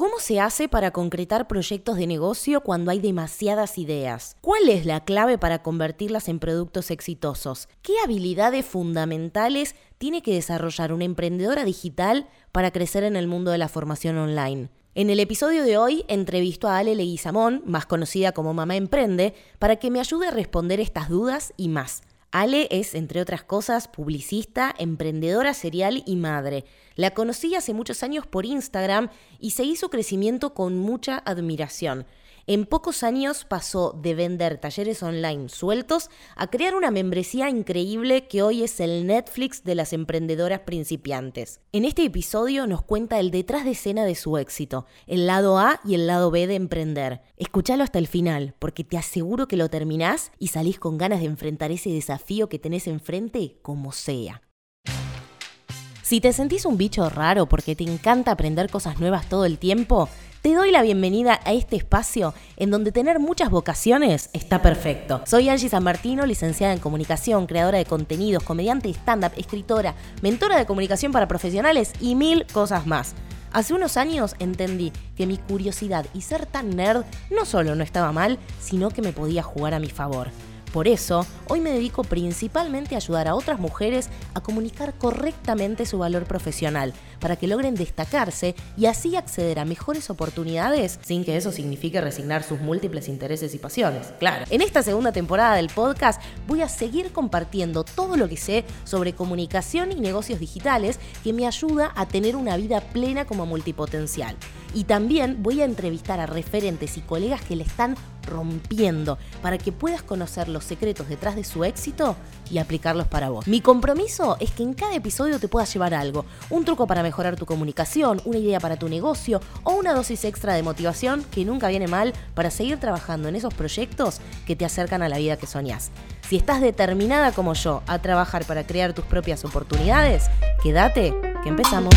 ¿Cómo se hace para concretar proyectos de negocio cuando hay demasiadas ideas? ¿Cuál es la clave para convertirlas en productos exitosos? ¿Qué habilidades fundamentales tiene que desarrollar una emprendedora digital para crecer en el mundo de la formación online? En el episodio de hoy entrevisto a Ale Leguizamón, más conocida como Mamá Emprende, para que me ayude a responder estas dudas y más. Ale es, entre otras cosas, publicista, emprendedora serial y madre. La conocí hace muchos años por Instagram y seguí su crecimiento con mucha admiración. En pocos años pasó de vender talleres online sueltos a crear una membresía increíble que hoy es el Netflix de las emprendedoras principiantes. En este episodio nos cuenta el detrás de escena de su éxito, el lado A y el lado B de emprender. Escúchalo hasta el final, porque te aseguro que lo terminás y salís con ganas de enfrentar ese desafío que tenés enfrente como sea. Si te sentís un bicho raro porque te encanta aprender cosas nuevas todo el tiempo, te doy la bienvenida a este espacio en donde tener muchas vocaciones está perfecto. Soy Angie San Martino, licenciada en comunicación, creadora de contenidos, comediante stand-up, escritora, mentora de comunicación para profesionales y mil cosas más. Hace unos años entendí que mi curiosidad y ser tan nerd no solo no estaba mal, sino que me podía jugar a mi favor. Por eso, hoy me dedico principalmente a ayudar a otras mujeres a comunicar correctamente su valor profesional, para que logren destacarse y así acceder a mejores oportunidades sin que eso signifique resignar sus múltiples intereses y pasiones. Claro. En esta segunda temporada del podcast voy a seguir compartiendo todo lo que sé sobre comunicación y negocios digitales que me ayuda a tener una vida plena como multipotencial. Y también voy a entrevistar a referentes y colegas que le están rompiendo para que puedas conocer los secretos detrás de su éxito y aplicarlos para vos. Mi compromiso es que en cada episodio te puedas llevar algo, un truco para mejorar tu comunicación, una idea para tu negocio o una dosis extra de motivación que nunca viene mal para seguir trabajando en esos proyectos que te acercan a la vida que soñás. Si estás determinada como yo a trabajar para crear tus propias oportunidades, quédate, que empezamos.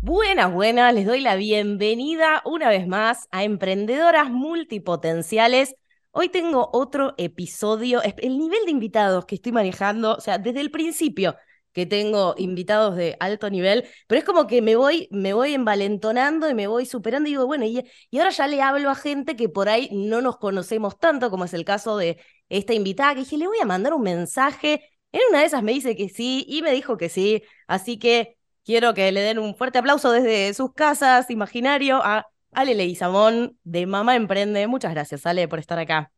Buenas, buenas, les doy la bienvenida una vez más a Emprendedoras Multipotenciales. Hoy tengo otro episodio, el nivel de invitados que estoy manejando, o sea, desde el principio que tengo invitados de alto nivel, pero es como que me voy, me voy envalentonando y me voy superando y digo, bueno, y, y ahora ya le hablo a gente que por ahí no nos conocemos tanto, como es el caso de esta invitada, que dije, le voy a mandar un mensaje. En una de esas me dice que sí y me dijo que sí, así que Quiero que le den un fuerte aplauso desde sus casas, imaginario, a Ale Leguizamón de Mamá Emprende. Muchas gracias, Ale, por estar acá.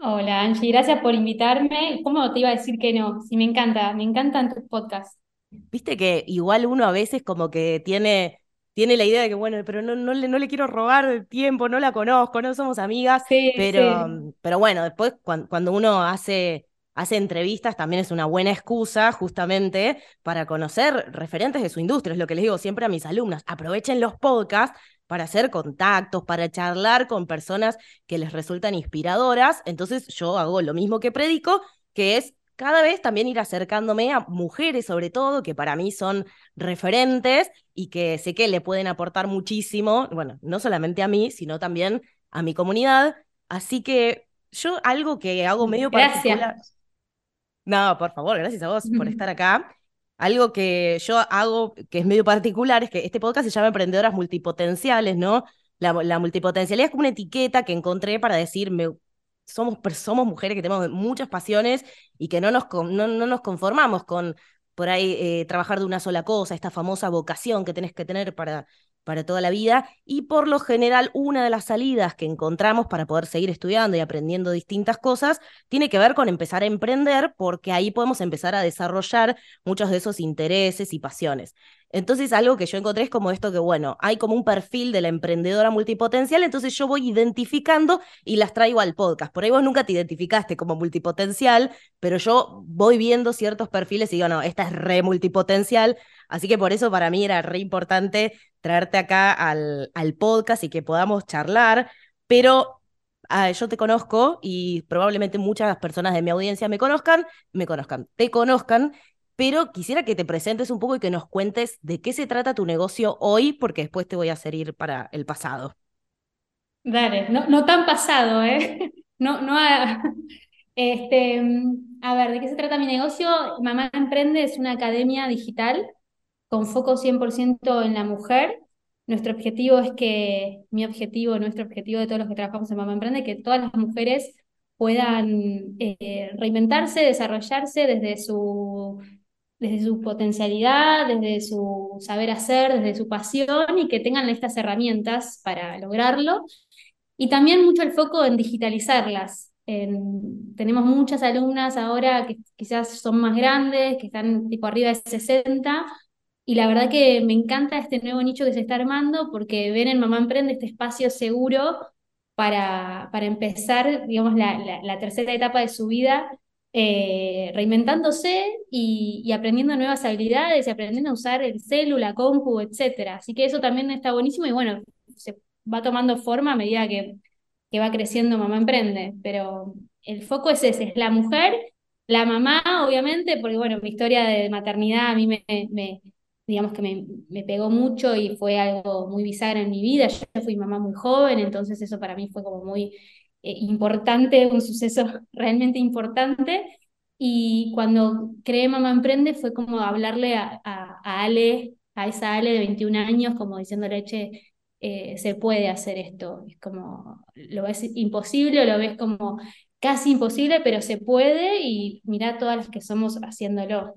Hola, Angie, gracias por invitarme. ¿Cómo te iba a decir que no? Sí, me encanta, me encantan tus podcasts. Viste que igual uno a veces como que tiene, tiene la idea de que, bueno, pero no, no, le, no le quiero robar el tiempo, no la conozco, no somos amigas, sí, pero, pero bueno, después cuando uno hace hace entrevistas, también es una buena excusa justamente para conocer referentes de su industria. Es lo que les digo siempre a mis alumnos. Aprovechen los podcasts para hacer contactos, para charlar con personas que les resultan inspiradoras. Entonces yo hago lo mismo que predico, que es cada vez también ir acercándome a mujeres sobre todo, que para mí son referentes y que sé que le pueden aportar muchísimo, bueno, no solamente a mí, sino también a mi comunidad. Así que yo algo que hago medio Gracias. No, por favor, gracias a vos por estar acá. Algo que yo hago que es medio particular es que este podcast se llama Emprendedoras Multipotenciales, ¿no? La, multipotencialidad es como una etiqueta que encontré para decir, somos, somos mujeres que tenemos muchas pasiones y que no nos, no, nos conformamos con por ahí eh, trabajar de una sola cosa, esta famosa vocación que tenés que tener para para toda la vida y por lo general una de las salidas que encontramos para poder seguir estudiando y aprendiendo distintas cosas tiene que ver con empezar a emprender porque ahí podemos empezar a desarrollar muchos de esos intereses y pasiones. Entonces, algo que yo encontré es como esto que, bueno, hay como un perfil de la emprendedora multipotencial, entonces yo voy identificando y las traigo al podcast. Por ahí vos nunca te identificaste como multipotencial, pero yo voy viendo ciertos perfiles y digo, no, esta es re multipotencial. Así que por eso para mí era re importante traerte acá al, al podcast y que podamos charlar. Pero ah, yo te conozco y probablemente muchas personas de mi audiencia me conozcan, me conozcan, te conozcan pero quisiera que te presentes un poco y que nos cuentes de qué se trata tu negocio hoy, porque después te voy a hacer ir para el pasado. Dale, no, no tan pasado, ¿eh? No, no este, a ver, ¿de qué se trata mi negocio? Mamá Emprende es una academia digital con foco 100% en la mujer. nuestro objetivo es que, mi objetivo, nuestro objetivo de todos los que trabajamos en Mamá Emprende, que todas las mujeres puedan eh, reinventarse, desarrollarse desde su, desde su potencialidad, desde su saber hacer, desde su pasión y que tengan estas herramientas para lograrlo. Y también mucho el foco en digitalizarlas. tenemos muchas alumnas ahora que quizás son más grandes, que están tipo arriba de 60, y la verdad que me encanta este nuevo nicho que se está armando porque ven en Mamá Emprende este espacio seguro para, para empezar, digamos, la, la, tercera etapa de su vida eh, reinventándose y, aprendiendo nuevas habilidades y aprendiendo a usar el célula, compu, etc. Así que eso también está buenísimo y bueno, se va tomando forma a medida que, que va creciendo Mamá Emprende, pero el foco es ese, es la mujer, la mamá, obviamente, porque bueno, mi historia de maternidad a mí me digamos que me, me, pegó mucho y fue algo muy bisagra en mi vida. Yo fui mamá muy joven, entonces eso para mí fue como muy eh, importante, un suceso realmente importante. Y cuando creé Mamá Emprende fue como hablarle a, a, Ale, a esa Ale de 21 años, como diciéndole, che, eh, se puede hacer esto. Es como, lo ves imposible, lo ves como casi imposible, pero se puede y mira todas las que somos haciéndolo.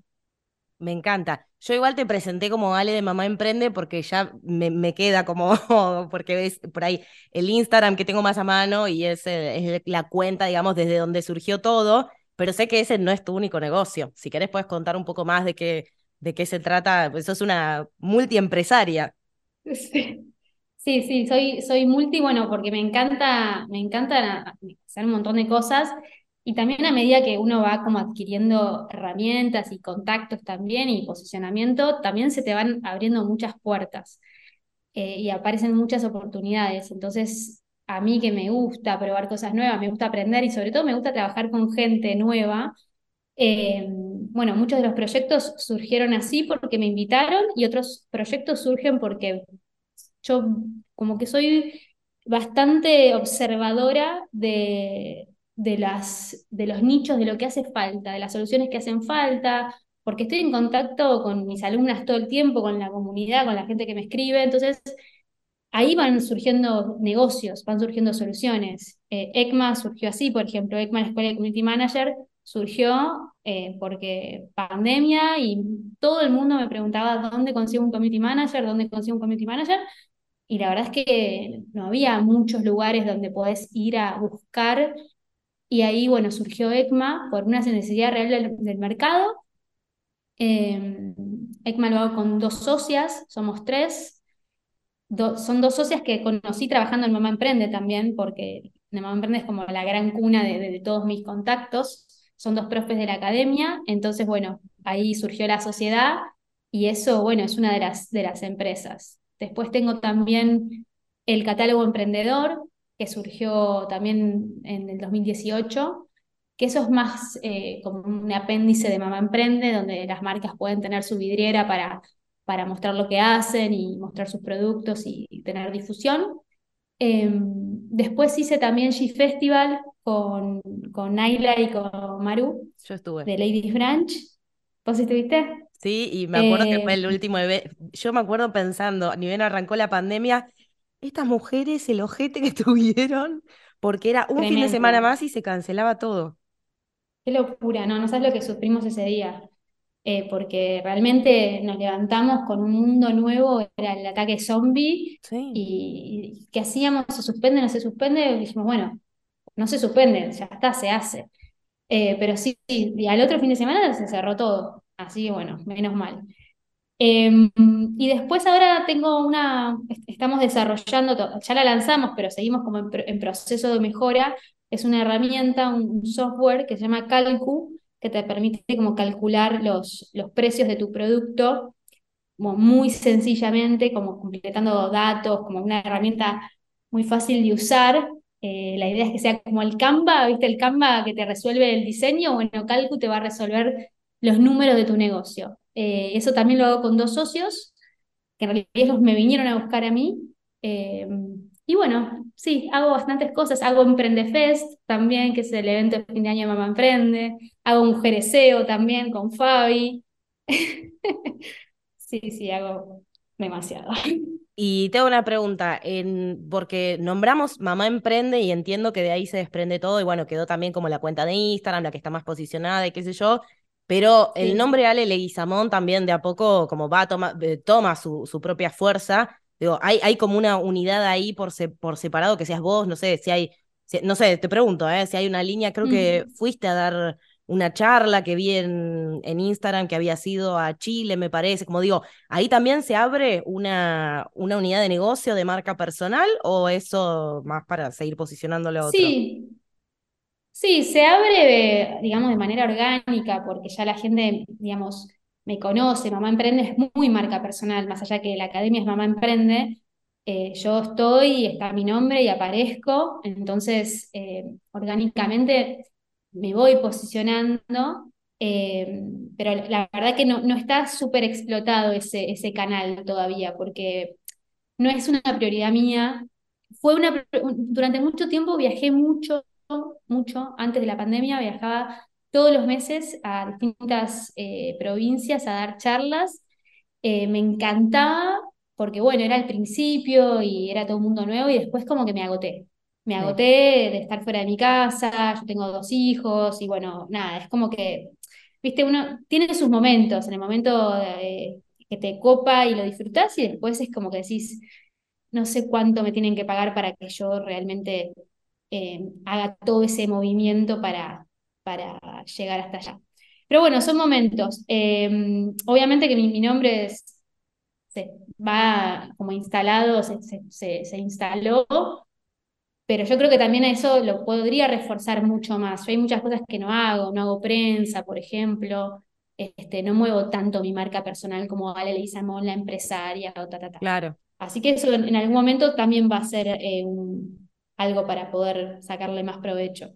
Me encanta. Yo igual te presenté como Ale de Mamá Emprende porque ya me, queda como, porque ves por ahí el Instagram que tengo más a mano y es, es, la cuenta, digamos, desde donde surgió todo, pero sé que ese no es tu único negocio. Si querés puedes contar un poco más de qué, de qué se trata, pues sos una multiempresaria. Sí. Sí, sí, soy, soy multi, bueno, porque me encanta, me encanta hacer un montón de cosas y también a medida que uno va como adquiriendo herramientas y contactos también y posicionamiento, también se te van abriendo muchas puertas eh, y aparecen muchas oportunidades. Entonces, a mí que me gusta probar cosas nuevas, me gusta aprender y sobre todo me gusta trabajar con gente nueva. Eh, bueno, muchos de los proyectos surgieron así porque me invitaron y otros proyectos surgen porque yo como que soy bastante observadora de, de, las, de los nichos, de lo que hace falta, de las soluciones que hacen falta, porque estoy en contacto con mis alumnas todo el tiempo, con la comunidad, con la gente que me escribe, entonces ahí van surgiendo negocios, van surgiendo soluciones. Eh, ECMA surgió así, por ejemplo, ECMA, la Escuela de Community Manager, surgió eh, porque pandemia y todo el mundo me preguntaba dónde consigo un community manager, dónde consigo un community manager, y la verdad es que no había muchos lugares donde podés ir a buscar y ahí, bueno, surgió ECMA por una necesidad real del, mercado. ECMA lo hago con dos socias, somos tres. son dos socias que conocí trabajando en Mamá Emprende también, porque Mamá Emprende es como la gran cuna de, todos mis contactos. Son dos profes de la academia, entonces, bueno, ahí surgió la sociedad y eso, bueno, es una de las, de las empresas. Después tengo también el catálogo emprendedor, que surgió también en el 2018, que eso es más eh, como un apéndice de Mamá Emprende, donde las marcas pueden tener su vidriera para, para mostrar lo que hacen y mostrar sus productos y, tener difusión. Em, después hice también G-Festival con, con Naila y con Maru. Yo estuve. De Ladies Branch. ¿Vos estuviste? Sí, y me acuerdo que fue el eh, último evento. Yo me acuerdo pensando, ni bien arrancó la pandemia, estas mujeres, el ojete que tuvieron, porque era un fin de semana más y se cancelaba todo. Qué locura, no, no sabes lo que sufrimos ese día. Eh, porque realmente nos levantamos con un mundo nuevo, era el ataque zombie, y, ¿qué hacíamos? ¿Se suspende? ¿No se suspende? Y dijimos, bueno, no se suspende, ya está, se hace. Eh, pero sí, sí, y al otro fin de semana se cerró todo, así que bueno, menos mal. Em, y después ahora tengo una, estamos desarrollando, ya la lanzamos, pero seguimos como en, proceso de mejora. Es una herramienta, un, software que se llama Calcu, que te permite como calcular los, los precios de tu producto muy sencillamente, como completando datos, como una herramienta muy fácil de usar. Eh, la idea es que sea como el Canva, ¿viste? El Canva que te resuelve el diseño, bueno, Calcu te va a resolver los números de tu negocio. Eh, eso también lo hago con dos socios, que en realidad me vinieron a buscar a mí. Eh, y bueno, sí, hago bastantes cosas. Hago Emprendefest también, que es el evento de fin de año de Mamá Emprende. Hago un jereceo también con Fabi. sí, sí, hago demasiado. Y tengo una pregunta, porque nombramos Mamá Emprende y entiendo que de ahí se desprende todo y bueno, quedó también como la cuenta de Instagram, la que está más posicionada y qué sé yo, pero el nombre Ale Leguizamón también de a poco como va, toma, eh, toma su, su propia fuerza. Digo, hay, hay como una unidad ahí por, por separado que seas vos, no sé, si hay, no sé, te pregunto, ¿eh? si hay una línea, creo que fuiste a dar una charla que vi en, en, Instagram que había sido a Chile, me parece. Como digo, ¿ahí también se abre una, una unidad de negocio de marca personal o eso más para seguir posicionándolo a otro? Sí. Sí, se abre, digamos, de manera orgánica, porque ya la gente, digamos, me conoce, Mamá Emprende es muy marca personal, más allá que la academia es Mamá Emprende, eh, yo estoy, está mi nombre y aparezco, entonces eh, orgánicamente me voy posicionando, eh, pero la verdad que no, no está súper explotado ese, ese canal todavía, porque no es una prioridad mía. Fue una, durante mucho tiempo viajé mucho, mucho, antes de la pandemia viajaba todos los meses a distintas eh, provincias a dar charlas. Eh, me encantaba porque, bueno, era el principio y era todo un mundo nuevo y después como que me agoté. Me agoté de estar fuera de mi casa, yo tengo dos hijos y bueno, nada, es como que, viste, uno tiene sus momentos, en el momento que te copa y lo disfrutas y después es como que decís, no sé cuánto me tienen que pagar para que yo realmente eh, haga todo ese movimiento para, para llegar hasta allá. Pero bueno, son momentos. Em, obviamente que mi, nombre se va como instalado, se, se, se instaló pero yo creo que también eso lo podría reforzar mucho más. Yo hay muchas cosas que no hago, no hago prensa, por ejemplo, este, no muevo tanto mi marca personal como Ale Leizamón, la empresaria o ta, ta, ta. Claro. Así que eso en, algún momento también va a ser eh, algo para poder sacarle más provecho.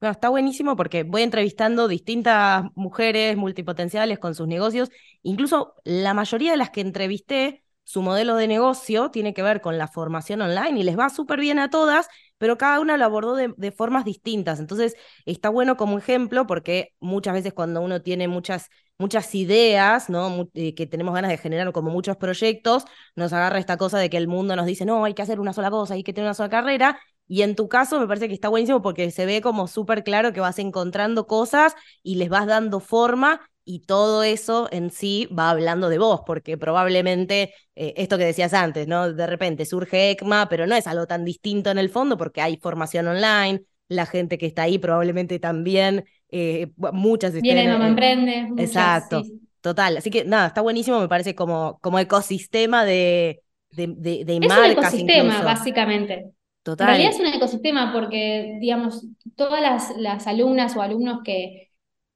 está buenísimo porque voy entrevistando distintas mujeres multipotenciales con sus negocios. Incluso la mayoría de las que entrevisté, su modelo de negocio tiene que ver con la formación online y les va súper bien a todas pero cada una lo abordó de, formas distintas. Entonces, está bueno como ejemplo porque muchas veces cuando uno tiene muchas, muchas ideas, ¿no? Eh, que tenemos ganas de generar como muchos proyectos, nos agarra esta cosa de que el mundo nos dice, no, hay que hacer una sola cosa, hay que tener una sola carrera. Y en tu caso me parece que está buenísimo porque se ve como súper claro que vas encontrando cosas y les vas dando forma y todo eso en sí va hablando de vos, porque probablemente eh, esto que decías antes, ¿no? De repente surge ECMA, pero no es algo tan distinto en el fondo porque hay formación online, la gente que está ahí probablemente también, eh, muchas Viene Mamá Emprende. Exacto, total. Así que nada, está buenísimo, me parece como, como ecosistema de, de, de, es un ecosistema, básicamente. Total. En realidad es un ecosistema porque, digamos, todas las, las alumnas o alumnos que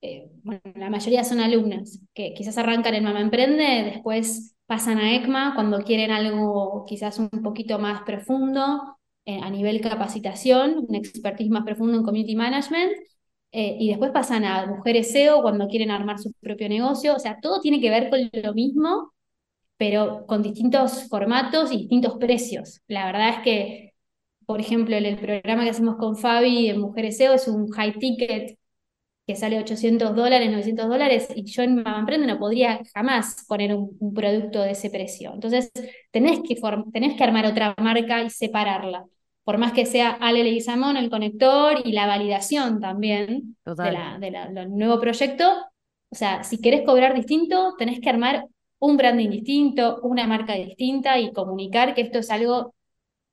eh, bueno, la mayoría son alumnas que quizás arrancan en Mamá Emprende, después pasan a ECMA cuando quieren algo quizás un poquito más profundo eh, a nivel capacitación, un expertise más profundo en community management, eh, y después pasan a mujeres SEO cuando quieren armar su propio negocio, o sea, todo tiene que ver con lo mismo, pero con distintos formatos y distintos precios. La verdad es que, por ejemplo, el, el programa que hacemos con Fabi en Mujeres SEO es un high ticket que sale 800 dólares, 900 dólares, y yo en Mamá Emprende no podría jamás poner un, producto de ese precio. Entonces, tenés que, tenés que armar otra marca y separarla. Por más que sea Ale Leguizamón, el conector y la validación también de la, del nuevo proyecto. O sea, si querés cobrar distinto, tenés que armar un branding distinto, una marca distinta y comunicar que esto es algo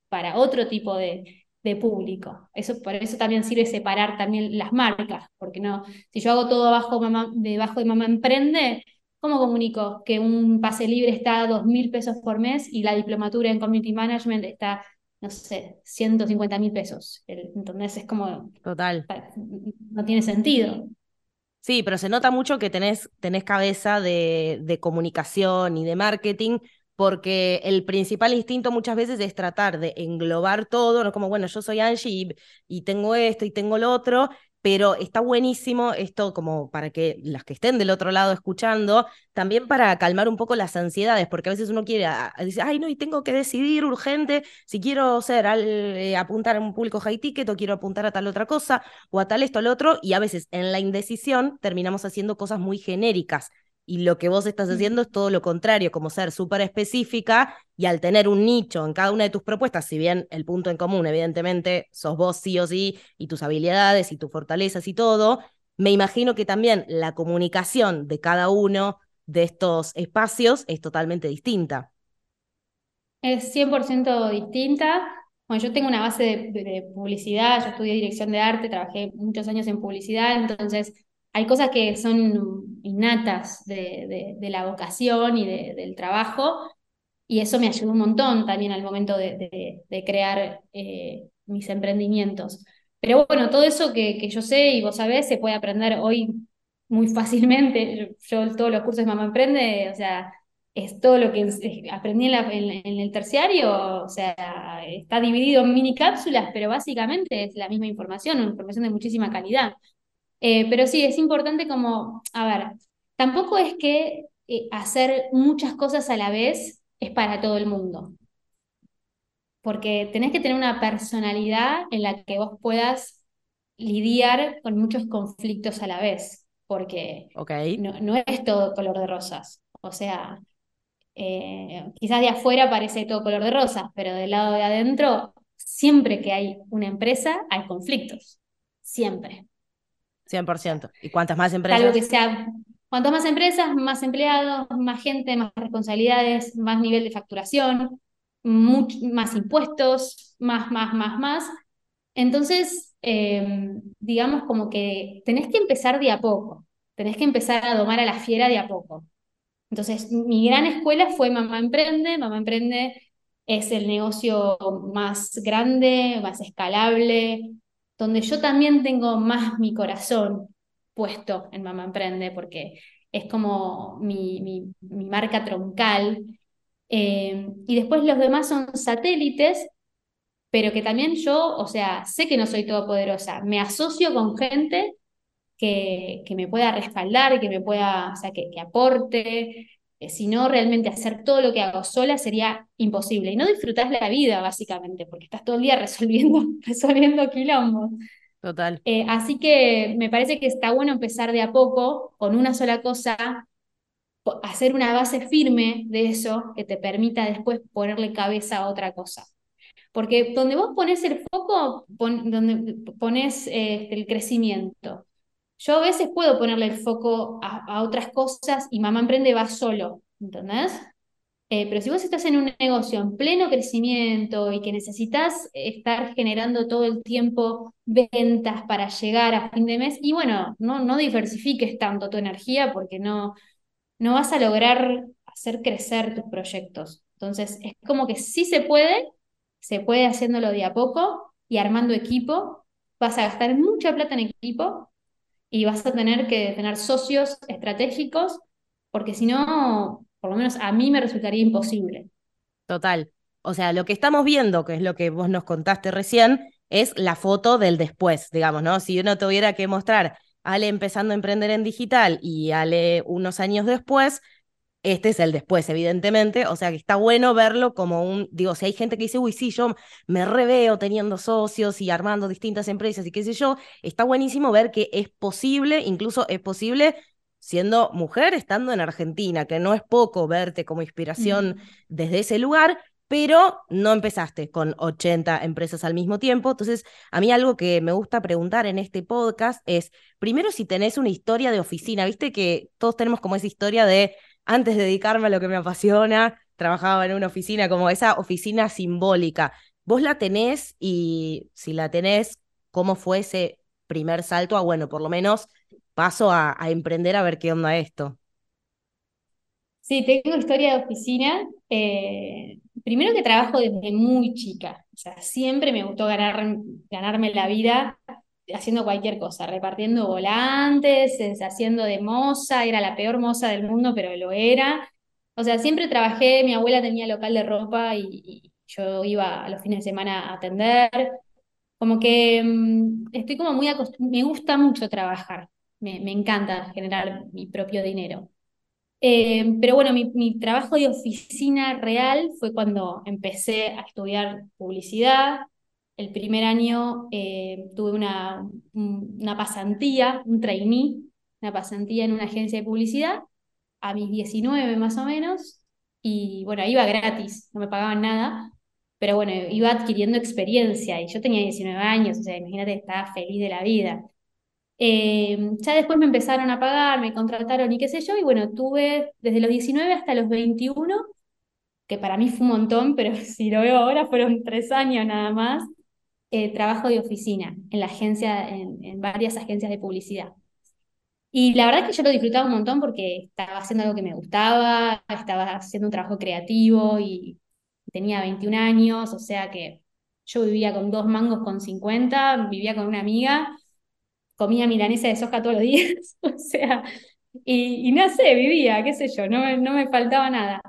para otro tipo de, de público. Eso, por eso también sirve separar también las marcas, porque no, si yo hago todo abajo mamá, debajo de Mamá Emprende, ¿cómo comunico que un pase libre está a dos mil pesos por mes y la diplomatura en Community Management está, no sé, 150 mil pesos? Entonces es como... Total. No tiene sentido. Sí, pero se nota mucho que tenés, tenés cabeza de, de comunicación y de marketing, porque el principal instinto muchas veces es tratar de englobar todo, no como, bueno, yo soy Angie y, tengo esto y tengo lo otro, pero está buenísimo esto como para que las que estén del otro lado escuchando, también para calmar un poco las ansiedades, porque a veces uno quiere, decir, ay, no, y tengo que decidir urgente si quiero ser, al, eh, apuntar a un público high ticket o quiero apuntar a tal otra cosa o a tal esto, al otro, y a veces en la indecisión terminamos haciendo cosas muy genéricas Y lo que vos estás haciendo es todo lo contrario, como ser súper específica y al tener un nicho en cada una de tus propuestas, si bien el punto en común, evidentemente, sos vos sí o sí, y tus habilidades y tus fortalezas y todo, me imagino que también la comunicación de cada uno de estos espacios es totalmente distinta. Es 100% distinta. Bueno, yo tengo una base de, publicidad, yo estudié dirección de arte, trabajé muchos años en publicidad, entonces hay cosas que son innatas de, la vocación y del trabajo, y eso me ayudó un montón también al momento de, crear eh, mis emprendimientos. Pero bueno, todo eso que, yo sé y vos sabés se puede aprender hoy muy fácilmente. Yo, todos los cursos de Mamá Emprende, o sea, es todo lo que aprendí en, el terciario, o sea, está dividido en mini cápsulas, pero básicamente es la misma información, una información de muchísima calidad. Eh, pero sí, es importante como, a ver, tampoco es que eh, hacer muchas cosas a la vez es para todo el mundo porque tenés que tener una personalidad en la que vos puedas lidiar con muchos conflictos a la vez, porque no, es todo color de rosas. O sea, eh, quizás de afuera parece todo color de rosas, pero del lado de adentro, siempre que hay una empresa, hay conflictos. Siempre. 100%. ¿Y cuántas más empresas? que sea, cuanto más empresas, más empleados, más gente, más responsabilidades, más nivel de facturación más impuestos, más, más, más, más. Entonces, em, digamos como que tenés que empezar de a poco, tenés que empezar a domar a la fiera de a poco. Entonces, mi gran escuela fue Mamá Emprende. Mamá Emprende es el negocio más grande, más escalable, donde yo también tengo más mi corazón puesto en Mamá Emprende, porque es como mi, mi, marca troncal eh, y después los demás son satélites, pero que también yo, o sea, sé que no soy todopoderosa, me asocio con gente que, que me pueda respaldar, que me pueda, o sea, que aporte. Eh, si no, realmente hacer todo lo que hago sola sería imposible. Y no disfrutás la vida, básicamente, porque estás todo el día resolviendo, resolviendo quilombos. Total. Eh, así que me parece que está bueno empezar de a poco con una sola cosa hacer una base firme de eso que te permita después ponerle cabeza a otra cosa. Porque donde vos pones el foco, donde pones este, el crecimiento. Yo a veces puedo ponerle el foco a, otras cosas y Mamá Emprende va solo, ¿entendés? Eh, pero si vos estás en un negocio en pleno crecimiento y que necesitas estar generando todo el tiempo ventas para llegar a fin de mes, y bueno, no, no diversifiques tanto tu energía porque no, no vas a lograr hacer crecer tus proyectos. Entonces, es como que sí se puede, se puede haciéndolo de a poco y armando equipo. Vas a gastar mucha plata en equipo y vas a tener que tener socios estratégicos, porque si no, por lo menos a mí me resultaría imposible. Total. O sea, lo que estamos viendo, que es lo que vos nos contaste recién, es la foto del después, digamos, ¿no? Si uno tuviera que mostrar Ale empezando a emprender en digital y Ale unos años después, este es el después, evidentemente, o sea que está bueno verlo como un, digo, si hay gente que dice, uy, sí, yo me reveo teniendo socios y armando distintas empresas y qué sé yo, está buenísimo ver que es posible, incluso es posible siendo mujer estando en Argentina, que no es poco verte como inspiración desde ese lugar, pero no empezaste con 80 empresas al mismo tiempo. Entonces, a mí algo que me gusta preguntar en este podcast es, primero, si tenés una historia de oficina, viste que todos tenemos como esa historia de, antes de dedicarme a lo que me apasiona, trabajaba en una oficina, como esa oficina simbólica. ¿Vos la tenés y si la tenés, cómo fue ese primer salto a, bueno, por lo menos paso a, emprender a ver qué onda esto? Sí, tengo historia de oficina. Eh, primero que trabajo desde muy chica. O sea, siempre me gustó ganar, ganarme la vida haciendo cualquier cosa, repartiendo volantes, haciendo de moza, era la peor moza del mundo, pero lo era. O sea, siempre trabajé, mi abuela tenía local de ropa y, yo iba a los fines de semana a atender. Como que mm, estoy como muy acostumbrada, me gusta mucho trabajar, me, me encanta generar mi propio dinero. Eh, pero bueno, mi, trabajo de oficina real fue cuando empecé a estudiar publicidad. El primer año eh, tuve una, una pasantía, un trainee, una pasantía en una agencia de publicidad. a mis 19 más o menos, y bueno, iba gratis, no me pagaban nada, pero bueno, iba adquiriendo experiencia y yo tenía 19 años, o sea, imagínate, estaba feliz de la vida. Eh, ya después me empezaron a pagar, me contrataron y qué sé yo, y bueno, tuve desde los 19 hasta los 21, que para mí fue un montón, pero si lo veo ahora fueron tres años nada más, eh, trabajo de oficina en la agencia, en, varias agencias de publicidad. Y la verdad es que yo lo disfrutaba un montón porque estaba haciendo algo que me gustaba, estaba haciendo un trabajo creativo y tenía 21 años, o sea que yo vivía con dos mangos con 50, vivía con una amiga, comía milanesa de soja todos los días, o sea, y, no sé, vivía, qué sé yo, no, no me faltaba nada.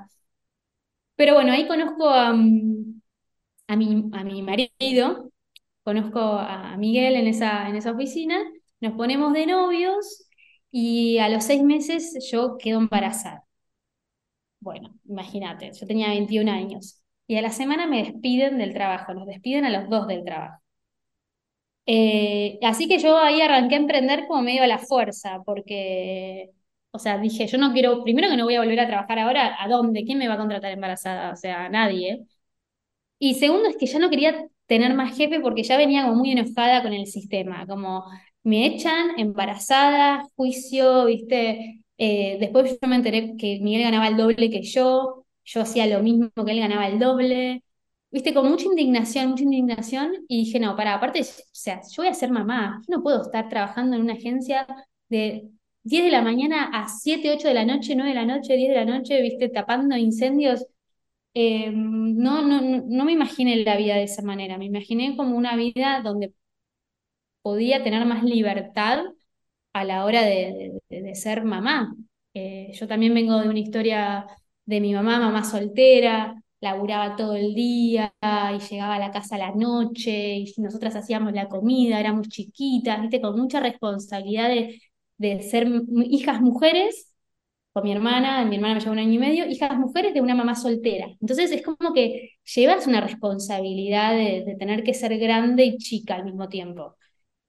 Pero bueno, ahí conozco a, mm, mi, a mi marido, conozco a Miguel en esa, en esa oficina, nos ponemos de novios y a los seis meses yo quedo embarazada. Bueno, imagínate, yo tenía 21 años. Y a la semana me despiden del trabajo, nos despiden a los dos del trabajo. Eh, así que yo ahí arranqué a emprender como medio a la fuerza, porque, o sea, dije, yo no quiero, primero que no voy a volver a trabajar ahora, ¿a dónde? ¿Quién me va a contratar embarazada? O sea, nadie. Y segundo es que ya no quería tener más jefe porque ya venía como muy enojada con el sistema, como me echan embarazada, juicio, ¿viste? Eh, después yo me enteré que Miguel ganaba el doble que yo, yo hacía lo mismo que él ganaba el doble, ¿viste? Con mucha indignación, mucha indignación, y dije, no, para, aparte, o sea, yo voy a ser mamá, yo no puedo estar trabajando en una agencia de 10 de la mañana a 7, 8 de la noche, 9 de la noche, 10 de la noche, ¿viste? Tapando incendios. Eh, no, no, no me imaginé la vida de esa manera, me imaginé como una vida donde podía tener más libertad a la hora de, ser mamá. Eh, yo también vengo de una historia de mi mamá, mamá soltera, laburaba todo el día y llegaba a la casa a la noche y nosotras hacíamos la comida, éramos chiquitas, ¿viste? con mucha responsabilidad de, de ser hijas mujeres, con mi hermana, mi hermana me lleva un año y medio, hijas mujeres de una mamá soltera. Entonces es como que llevas una responsabilidad de, de tener que ser grande y chica al mismo tiempo.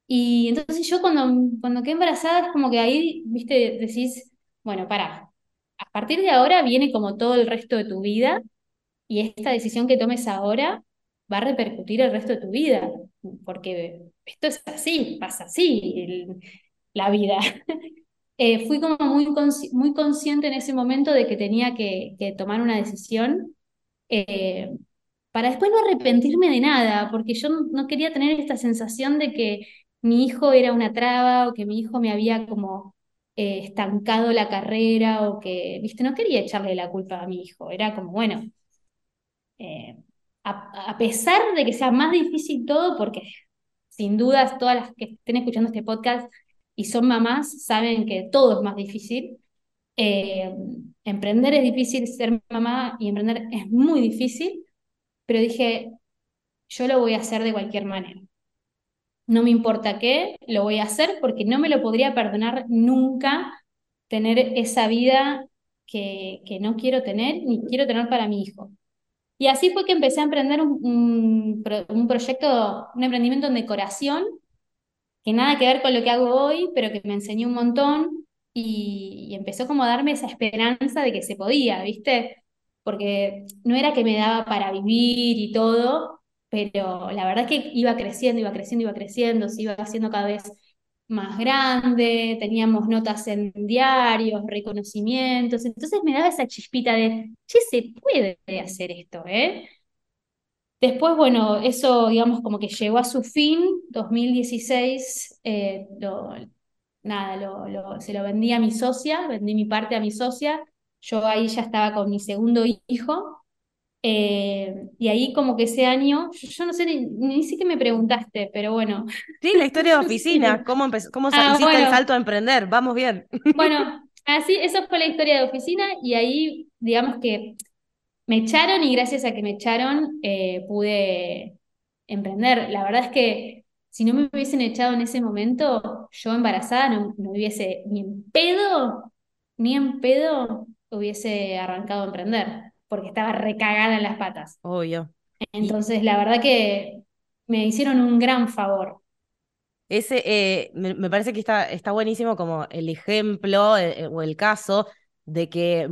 Y entonces yo cuando, cuando quedé embarazada es como que ahí, viste, decís, bueno, para, a partir de ahora viene como todo el resto de tu vida y esta decisión que tomes ahora va a repercutir el resto de tu vida, porque esto es así, pasa así la vida. Eh, fui como muy, muy consciente en ese momento de que tenía que, tomar una decisión eh, para después no arrepentirme de nada, porque yo no quería tener esta sensación de que mi hijo era una traba o que mi hijo me había como eh, estancado la carrera o que, viste, no quería echarle la culpa a mi hijo, era como, bueno, eh, a, pesar de que sea más difícil todo, porque sin dudas todas las que estén escuchando este podcast y son mamás saben que todo es más difícil. Eh, emprender es difícil, ser mamá y emprender es muy difícil, pero dije, yo lo voy a hacer de cualquier manera no me importa qué, lo voy a hacer porque no me lo podría perdonar nunca tener esa vida que, que no quiero tener ni quiero tener para mi hijo. Y así fue que empecé a emprender un, un, proyecto, un emprendimiento en decoración, que nada que ver con lo que hago hoy, pero que me enseñó un montón y, empezó como a darme esa esperanza de que se podía, ¿viste? Porque no era que me daba para vivir y todo, pero la verdad es que iba creciendo, iba creciendo, iba creciendo, se iba haciendo cada vez más grande, teníamos notas en diarios, reconocimientos, entonces me daba esa chispita de, che, se puede hacer esto, ¿eh? Después, bueno, eso, digamos, como que llegó a su fin, 2016, eh, nada, se lo vendí a mi socia, vendí mi parte a mi socia, yo ahí ya estaba con mi segundo hijo, eh, y ahí como que ese año, yo, no sé, ni, ni siquiera me preguntaste, pero bueno. Sí, la historia de oficina, cómo, cómo ah, hiciste el salto a emprender, vamos bien. Bueno, así, eso fue la historia de oficina y ahí, digamos que me echaron y gracias a que me echaron eh, pude emprender. La verdad es que si no me hubiesen echado en ese momento, yo embarazada no, no hubiese ni en pedo, ni en pedo hubiese arrancado a emprender porque estaba recagada en las patas. Obvio. Entonces, la verdad que me hicieron un gran favor. Ese, eh, me, parece que está, está buenísimo como el ejemplo eh, o el caso de que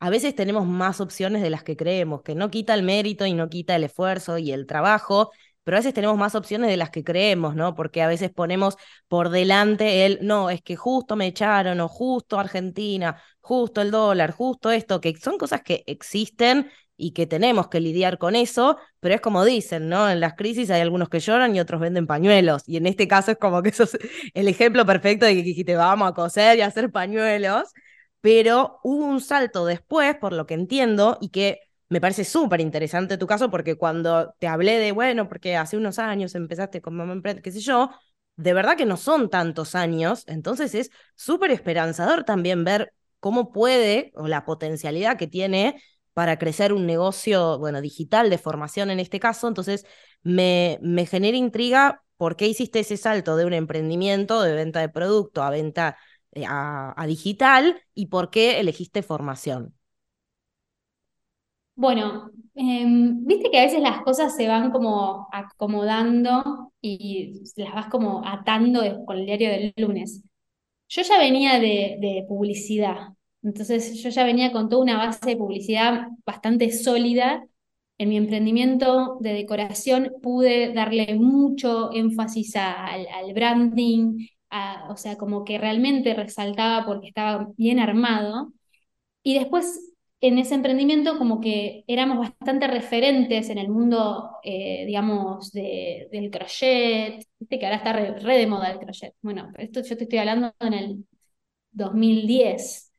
a veces tenemos más opciones de las que creemos, que no quita el mérito y no quita el esfuerzo y el trabajo, pero a veces tenemos más opciones de las que creemos, ¿no? Porque a veces ponemos por delante el, no, es que justo me echaron, o justo Argentina, justo el dólar, justo esto, que son cosas que existen y que tenemos que lidiar con eso, pero es como dicen, ¿no? En las crisis hay algunos que lloran y otros venden pañuelos, y en este caso es como que eso es el ejemplo perfecto de que dijiste, vamos a coser y a hacer pañuelos, pero hubo un salto después, por lo que entiendo, y que me parece súper interesante tu caso, porque cuando te hablé de, bueno, porque hace unos años empezaste con Mamá Emprende, qué sé yo, de verdad que no son tantos años, entonces es súper esperanzador también ver cómo puede, o la potencialidad que tiene para crecer un negocio, bueno, digital, de formación en este caso. Entonces, me, me genera intriga por qué hiciste ese salto de un emprendimiento de venta de producto a venta eh, a, digital y por qué elegiste formación. Bueno, em, viste que a veces las cosas se van como acomodando y las vas como atando con el diario del lunes. Yo ya venía de publicidad, entonces yo ya venía con toda una base de publicidad bastante sólida. En mi emprendimiento de decoración pude darle mucho énfasis al, branding, o sea, como que realmente resaltaba porque estaba bien armado. Y después en ese emprendimiento como que éramos bastante referentes en el mundo, eh, digamos, del crochet, viste que ahora está re, de moda el crochet. Bueno, esto yo te estoy hablando en el 2010.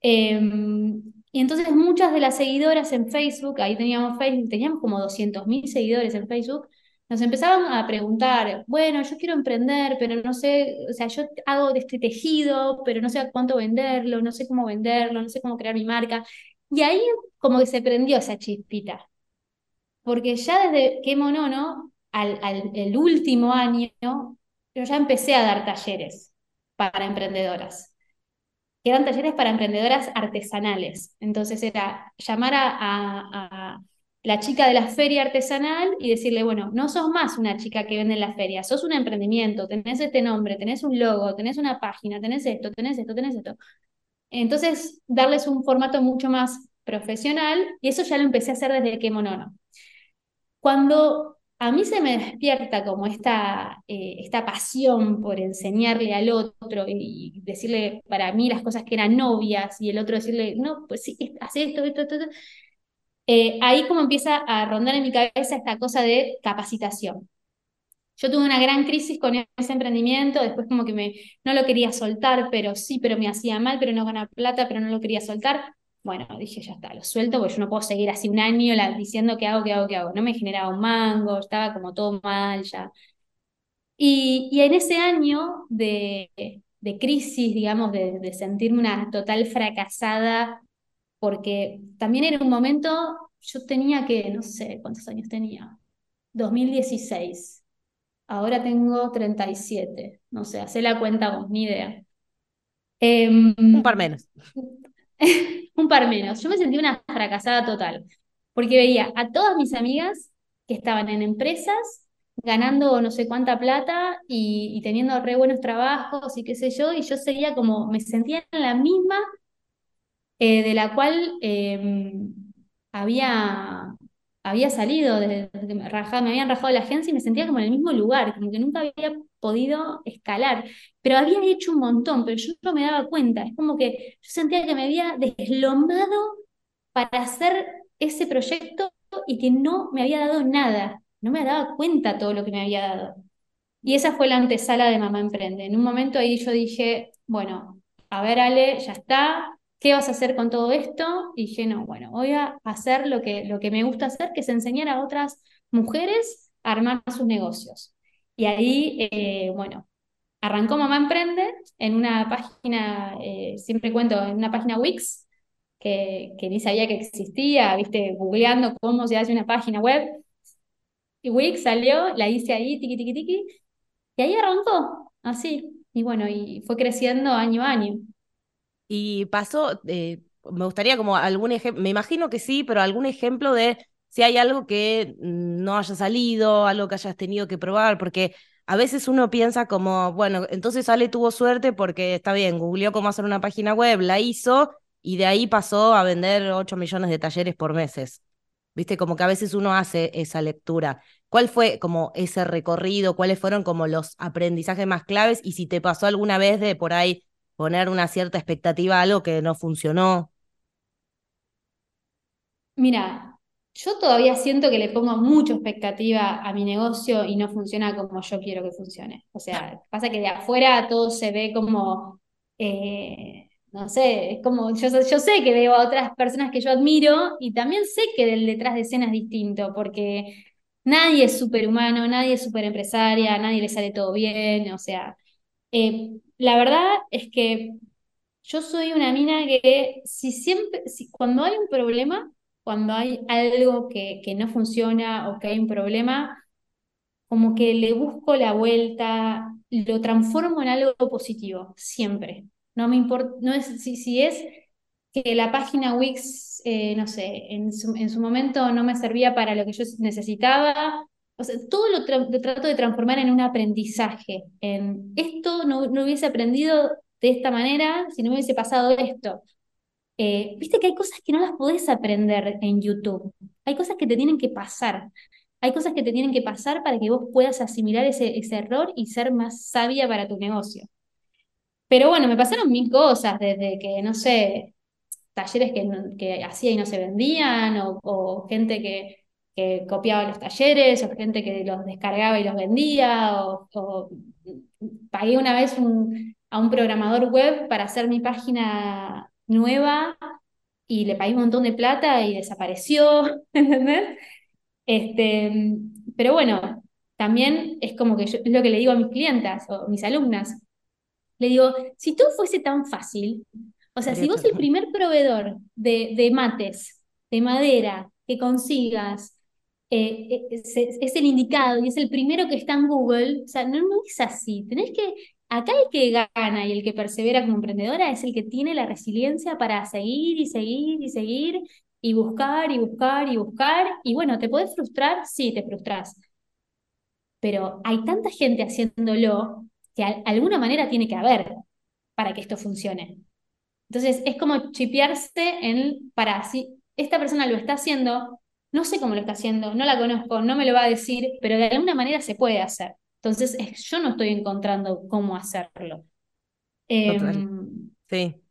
Em, y entonces muchas de las seguidoras en Facebook, ahí teníamos Facebook, teníamos como 200.000 seguidores en Facebook, nos empezaban a preguntar, bueno, yo quiero emprender, pero no sé, o sea, yo hago de este tejido, pero no sé a cuánto venderlo, no sé cómo venderlo, no sé cómo crear mi marca. Y ahí como que se prendió esa chispita. Porque ya desde Qué Monono, al, al el último año, yo ya empecé a dar talleres para emprendedoras eran talleres para emprendedoras artesanales. Entonces era llamar a, la chica de la feria artesanal y decirle, bueno, no sos más una chica que vende en la feria, sos un emprendimiento, tenés este nombre, tenés un logo, tenés una página, tenés esto, tenés esto, tenés esto. Entonces, darles un formato mucho más profesional y eso ya lo empecé a hacer desde que monono. Cuando a mí se me despierta como esta, eh, esta pasión por enseñarle al otro y, decirle para mí las cosas que eran novias y el otro decirle, no, pues sí, hace esto, esto, esto. esto. Eh, ahí como empieza a rondar en mi cabeza esta cosa de capacitación. Yo tuve una gran crisis con ese emprendimiento, después como que me, no lo quería soltar, pero sí, pero me hacía mal, pero no ganaba plata, pero no lo quería soltar. Bueno, dije, ya está, lo suelto porque yo no puedo seguir así un año diciendo qué hago, qué hago, qué hago. No me generaba un mango, estaba como todo mal ya. Y, en ese año de, crisis, digamos, de, sentirme una total fracasada, porque también era un momento, yo tenía que, no sé cuántos años tenía, 2016. Ahora tengo 37. No sé, hace la cuenta vos, ni idea. Em, un par menos. un par menos. Yo me sentí una fracasada total, porque veía a todas mis amigas que estaban en empresas ganando no sé cuánta plata y, teniendo re buenos trabajos y qué sé yo, y yo seguía como, me sentía en la misma eh, de la cual em, había, había salido, me habían rajado la agencia y me sentía como en el mismo lugar, como que nunca había podido escalar, pero había hecho un montón, pero yo no me daba cuenta, es como que yo sentía que me había deslomado para hacer ese proyecto y que no me había dado nada, no me daba cuenta todo lo que me había dado. Y esa fue la antesala de Mamá Emprende. En un momento ahí yo dije, bueno, a ver Ale, ya está, ¿qué vas a hacer con todo esto? Y dije, no, bueno, voy a hacer lo que, lo que me gusta hacer, que es enseñar a otras mujeres a armar sus negocios. Y ahí, eh, bueno, arrancó Mamá Emprende en una página, eh, siempre cuento, en una página Wix, que, que, ni sabía que existía, viste, googleando cómo se hace una página web. Y Wix salió, la hice ahí, tiqui, tiqui, tiqui, y ahí arrancó, así. Y bueno, y fue creciendo año a año. Y pasó, eh, me gustaría como algún ejemplo, me imagino que sí, pero algún ejemplo de si hay algo que no haya salido, algo que hayas tenido que probar, porque a veces uno piensa como, bueno, entonces Ale tuvo suerte porque está bien, googleó cómo hacer una página web, la hizo, y de ahí pasó a vender 8 millones de talleres por meses. Viste, como que a veces uno hace esa lectura. ¿Cuál fue como ese recorrido? ¿Cuáles fueron como los aprendizajes más claves? Y si te pasó alguna vez de por ahí poner una cierta expectativa a algo que no funcionó. Mira, yo todavía siento que le pongo mucha expectativa a mi negocio y no funciona como yo quiero que funcione. O sea, pasa que de afuera todo se ve como, eh, no sé, es como, yo, sé que veo a otras personas que yo admiro y también sé que del detrás de escena es distinto, porque nadie es superhumano, nadie es super empresaria, nadie le sale todo bien, o sea, eh, la verdad es que yo soy una mina que si siempre, si, cuando hay un problema, cuando hay algo que, que no funciona o que hay un problema, como que le busco la vuelta, lo transformo en algo positivo, siempre. No me importa, no es, si, si es que la página Wix, eh, no sé, en su, en su, momento no me servía para lo que yo necesitaba, o sea, todo lo, trato de transformar en un aprendizaje, en esto no, no, hubiese aprendido de esta manera si no me hubiese pasado esto. Eh, viste que hay cosas que no las podés aprender en YouTube, hay cosas que te tienen que pasar, hay cosas que te tienen que pasar para que vos puedas asimilar ese, ese error y ser más sabia para tu negocio. Pero bueno, me pasaron mil cosas, desde que, no sé, talleres que, que hacía y no se vendían, o, o gente que, que copiaba los talleres, o gente que los descargaba y los vendía, o, pagué una vez a un programador web para hacer mi página nueva y le pagué un montón de plata y desapareció, ¿entendés? Este, pero bueno, también es como que es lo que le digo a mis clientas o mis alumnas. Le digo, si todo fuese tan fácil, o sea, si vos el primer proveedor de mates, de madera, que consigas, eh, eh, es, el indicado y es el primero que está en Google, o sea, no, es así. Tenés que, acá el que gana y el que persevera como emprendedora es el que tiene la resiliencia para seguir y seguir y seguir y buscar y buscar y buscar. Y bueno, ¿te podés frustrar? Sí, te frustras. Pero hay tanta gente haciéndolo que de alguna manera tiene que haber para que esto funcione. Entonces, es como chipearse en, para, si esta persona lo está haciendo, no sé cómo lo está haciendo, no la conozco, no me lo va a decir, pero de alguna manera se puede hacer. Entonces, yo no estoy encontrando cómo hacerlo. Em, sí.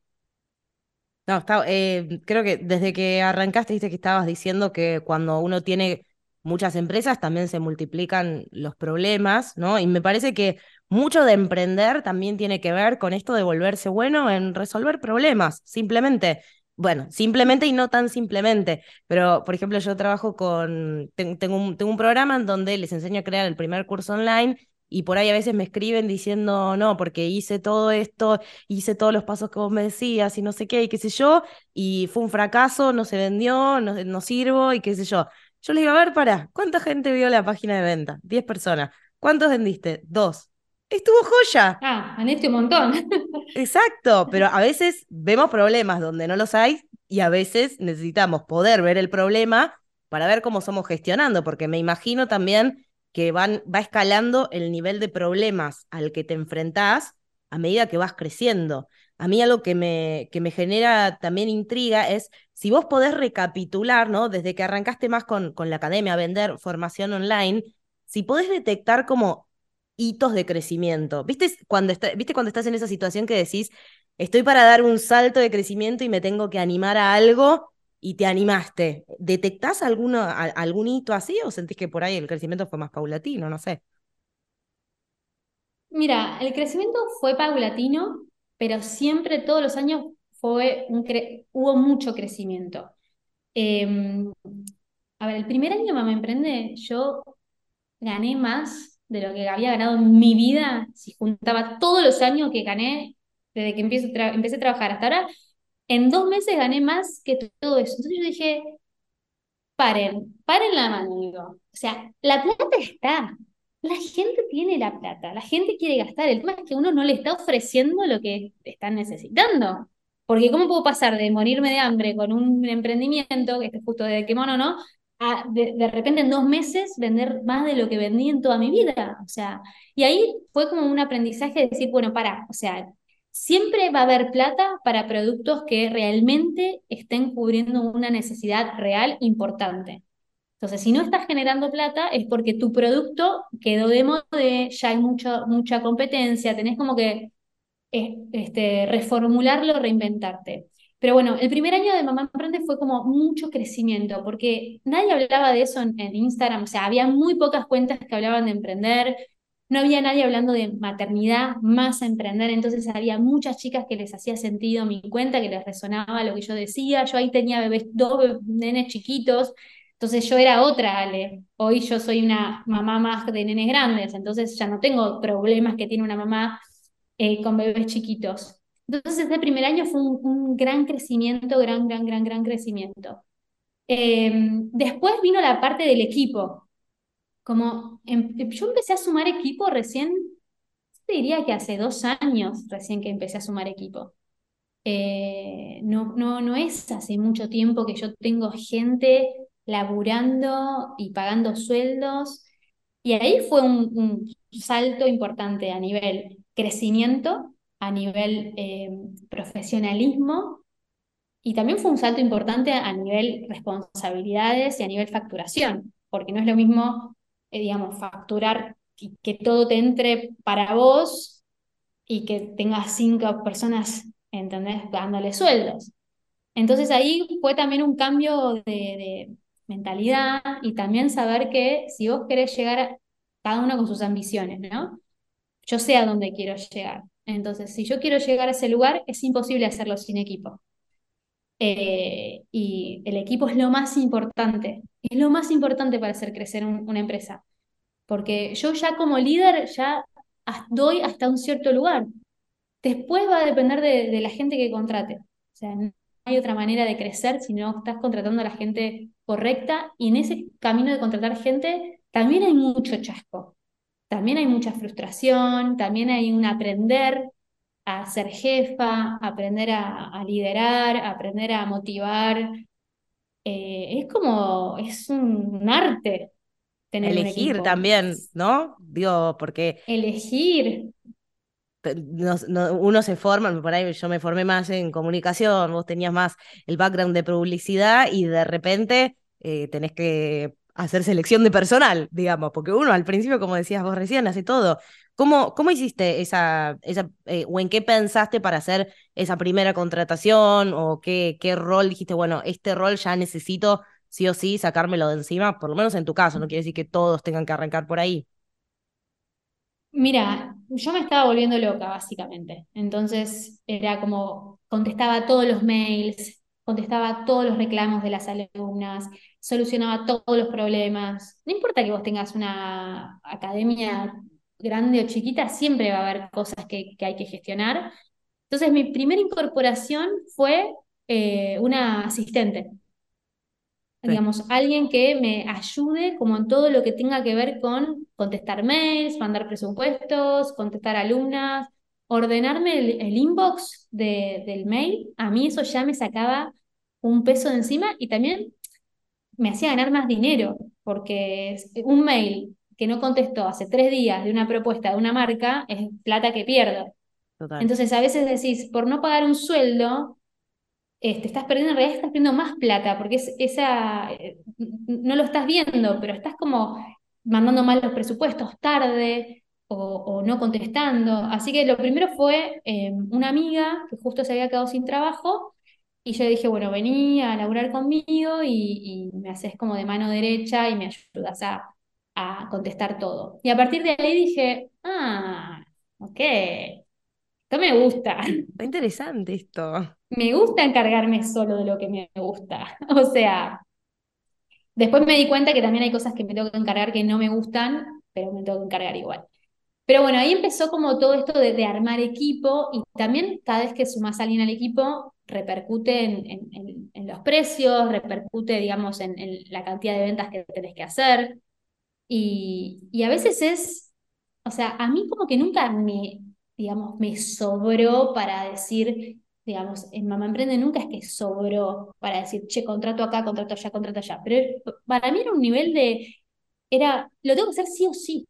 No, está, eh, creo que desde que arrancaste, viste que estabas diciendo que cuando uno tiene muchas empresas también se multiplican los problemas, ¿no? Y me parece que mucho de emprender también tiene que ver con esto de volverse bueno en resolver problemas, simplemente bueno, simplemente y no tan simplemente, pero por ejemplo yo trabajo con, tengo un, tengo un programa en donde les enseño a crear el primer curso online y por ahí a veces me escriben diciendo, no, porque hice todo esto, hice todos los pasos que vos me decías y no sé qué, y qué sé yo, y fue un fracaso, no se vendió, no, no sirvo y qué sé yo. Yo les digo, a ver, para, ¿cuánta gente vio la página de venta? Diez personas. ¿Cuántos vendiste? Dos. Estuvo joya. Ah, este un montón. Exacto, pero a veces vemos problemas donde no los hay y a veces necesitamos poder ver el problema para ver cómo somos gestionando, porque me imagino también que van, va escalando el nivel de problemas al que te enfrentás a medida que vas creciendo. A mí algo que me, que me genera también intriga es si vos podés recapitular, ¿no? Desde que arrancaste más con, con la academia a vender formación online, si podés detectar como hitos de crecimiento. ¿Viste cuando, ¿Viste cuando estás en esa situación que decís, estoy para dar un salto de crecimiento y me tengo que animar a algo y te animaste? ¿Detectás alguno, algún hito así o sentís que por ahí el crecimiento fue más paulatino? No sé. Mira, el crecimiento fue paulatino, pero siempre, todos los años, fue un hubo mucho crecimiento. Em, a ver, el primer año Mamá Emprende, yo gané más de lo que había ganado en mi vida, si juntaba todos los años que gané desde que empecé, empecé a trabajar hasta ahora, en dos meses gané más que todo eso. Entonces yo dije, paren, paren la mano, digo. O sea, la plata está. La gente tiene la plata, la gente quiere gastar. El tema es que uno no le está ofreciendo lo que están necesitando. Porque ¿cómo puedo pasar de morirme de hambre con un emprendimiento, que es justo de que mono, ¿no? de, repente en dos meses vender más de lo que vendí en toda mi vida. O sea, y ahí fue como un aprendizaje de decir, bueno, para, o sea, siempre va a haber plata para productos que realmente estén cubriendo una necesidad real importante. Entonces, si no estás generando plata, es porque tu producto quedó de moda, ya hay mucho, mucha competencia, tenés como que eh, este, reformularlo, reinventarte. Pero bueno, el primer año de Mamá Emprende fue como mucho crecimiento, porque nadie hablaba de eso en, Instagram, o sea, había muy pocas cuentas que hablaban de emprender, no había nadie hablando de maternidad más emprender, entonces había muchas chicas que les hacía sentido mi cuenta, que les resonaba lo que yo decía. Yo ahí tenía bebés, dos nenes chiquitos, entonces yo era otra Ale. Hoy yo soy una mamá más de nenes grandes, entonces ya no tengo problemas que tiene una mamá eh, con bebés chiquitos. Entonces ese primer año fue un, gran crecimiento, gran, gran, gran, gran crecimiento. Em, después vino la parte del equipo. Como em, yo empecé a sumar equipo recién, te diría que hace dos años recién que empecé a sumar equipo. Eh, no, no, no es hace mucho tiempo que yo tengo gente laburando y pagando sueldos. Y ahí fue un, salto importante a nivel crecimiento, a nivel em, profesionalismo y también fue un salto importante a nivel responsabilidades y a nivel facturación, porque no es lo mismo eh, digamos, facturar que todo te entre para vos y que tengas cinco personas, ¿entendés?, dándole sueldos. Entonces ahí fue también un cambio de, mentalidad y también saber que si vos querés llegar, cada uno con sus ambiciones, ¿no? Yo sé a dónde quiero llegar. Entonces, si yo quiero llegar a ese lugar, es imposible hacerlo sin equipo. Eh, y el equipo es lo más importante, es lo más importante para hacer crecer una empresa. Porque yo ya como líder ya doy hasta un cierto lugar. Después va a depender de, la gente que contrate. O sea, no hay otra manera de crecer si no estás contratando a la gente correcta. Y en ese camino de contratar gente también hay mucho chasco. También hay mucha frustración, también hay un aprender a ser jefa, aprender a, liderar, aprender a motivar. Eh, es como, es un arte tener Elegir también, ¿no? Digo, porque... Elegir. uno se forma, por ahí yo me formé más en comunicación, vos tenías más el background de publicidad y de repente eh, tenés que hacer selección de personal, digamos, porque uno al principio, como decías vos recién, hace todo. ¿Cómo, cómo hiciste esa, esa eh, o en qué pensaste para hacer esa primera contratación o qué, qué rol dijiste, bueno, este rol ya necesito sí o sí sacármelo de encima, por lo menos en tu caso, no quiere decir que todos tengan que arrancar por ahí. Mira, yo me estaba volviendo loca, básicamente. Entonces era como contestaba todos los mails, contestaba todos los reclamos de las alumnas, solucionaba todos los problemas. No importa que vos tengas una academia grande o chiquita, siempre va a haber cosas que, hay que gestionar. Entonces, mi primera incorporación fue eh, una asistente. Digamos, alguien que me ayude como en todo lo que tenga que ver con contestar mails, mandar presupuestos, contestar alumnas, ordenarme el, inbox del mail. A mí eso ya me sacaba un peso de encima y también me hacía ganar más dinero, porque un mail que no contestó hace tres días de una propuesta de una marca es plata que pierdo. Entonces a veces decís, por no pagar un sueldo, este, estás perdiendo, en realidad estás perdiendo más plata, porque es, esa, eh, no lo estás viendo, pero estás como mandando mal los presupuestos tarde o, no contestando. Así que lo primero fue eh, una amiga que justo se había quedado sin trabajo y yo dije, bueno, vení a laburar conmigo y, y me haces como de mano derecha y me ayudas a a contestar todo. Y a partir de ahí dije, ah, ok, esto me gusta. Está interesante esto. Me gusta encargarme solo de lo que me gusta. O sea, después me di cuenta que también hay cosas que me tengo que encargar que no me gustan, pero me tengo que encargar igual. Pero bueno, ahí empezó como todo esto de, armar equipo y también cada vez que sumas a alguien al equipo repercute en, en, los precios, repercute, digamos, en, la cantidad de ventas que tenés que hacer. Y, a veces es, o sea, a mí como que nunca me, digamos, me sobró para decir, digamos, en Mamá Emprende nunca es que sobró para decir, che, contrato acá, contrato allá, contrato allá. Pero para mí era un nivel de, era, lo tengo que hacer sí o sí.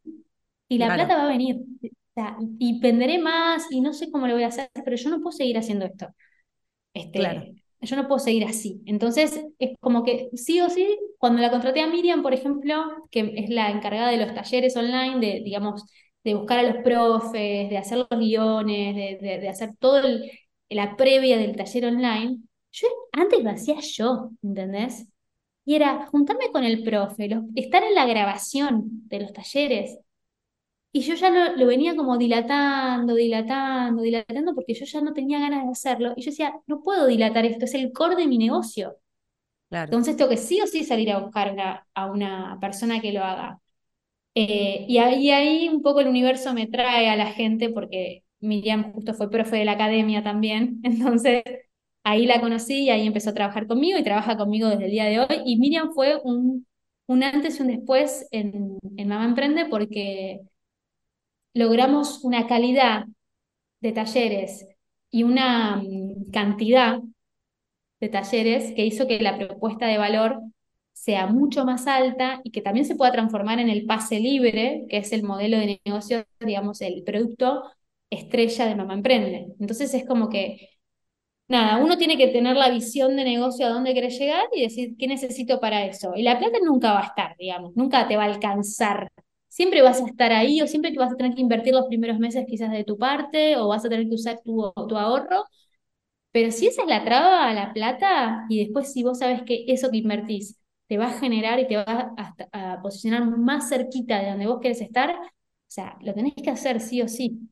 Y la plata va a venir. y venderé más y no sé cómo lo voy a hacer, pero yo no puedo seguir haciendo esto. Este, claro. Yo no puedo seguir así. Entonces, es como que sí o sí, cuando la contraté a Miriam, por ejemplo, que es la encargada de los talleres online, de, digamos, de buscar a los profes, de hacer los guiones, de, de, hacer todo la previa del taller online, yo antes lo hacía yo, ¿entendés? Y era juntarme con el profe, estar en la grabación de los talleres. Y yo ya lo, venía como dilatando, dilatando, dilatando, porque yo ya no tenía ganas de hacerlo. Y yo decía, no puedo dilatar esto, es el core de mi negocio. Entonces tengo que sí o sí salir a buscar a una persona que lo haga. Eh, y ahí, ahí un poco el universo me trae a la gente, porque Miriam justo fue profe de la academia también, entonces ahí la conocí y ahí empezó a trabajar conmigo y trabaja conmigo desde el día de hoy. Y Miriam fue un, un antes y un después en, en Mamá Emprende porque logramos una calidad de talleres y una mm, cantidad de talleres que hizo que la propuesta de valor sea mucho más alta y que también se pueda transformar en el pase libre, que es el modelo de negocio, digamos, el producto estrella de Mamá Emprende. Entonces es como que nada, uno tiene que tener la visión de negocio a dónde quiere llegar y decir qué necesito para eso. Y la plata nunca va a estar, digamos, nunca te va a alcanzar. Siempre vas a estar ahí o siempre vas a tener que invertir los primeros meses quizás de tu parte o vas a tener que usar tu, tu ahorro. Pero si esa es la traba la plata y después si vos sabes que eso que invertís te va a generar y te va a, a posicionar más cerquita de donde vos querés estar, o sea, lo tenés que hacer sí o sí.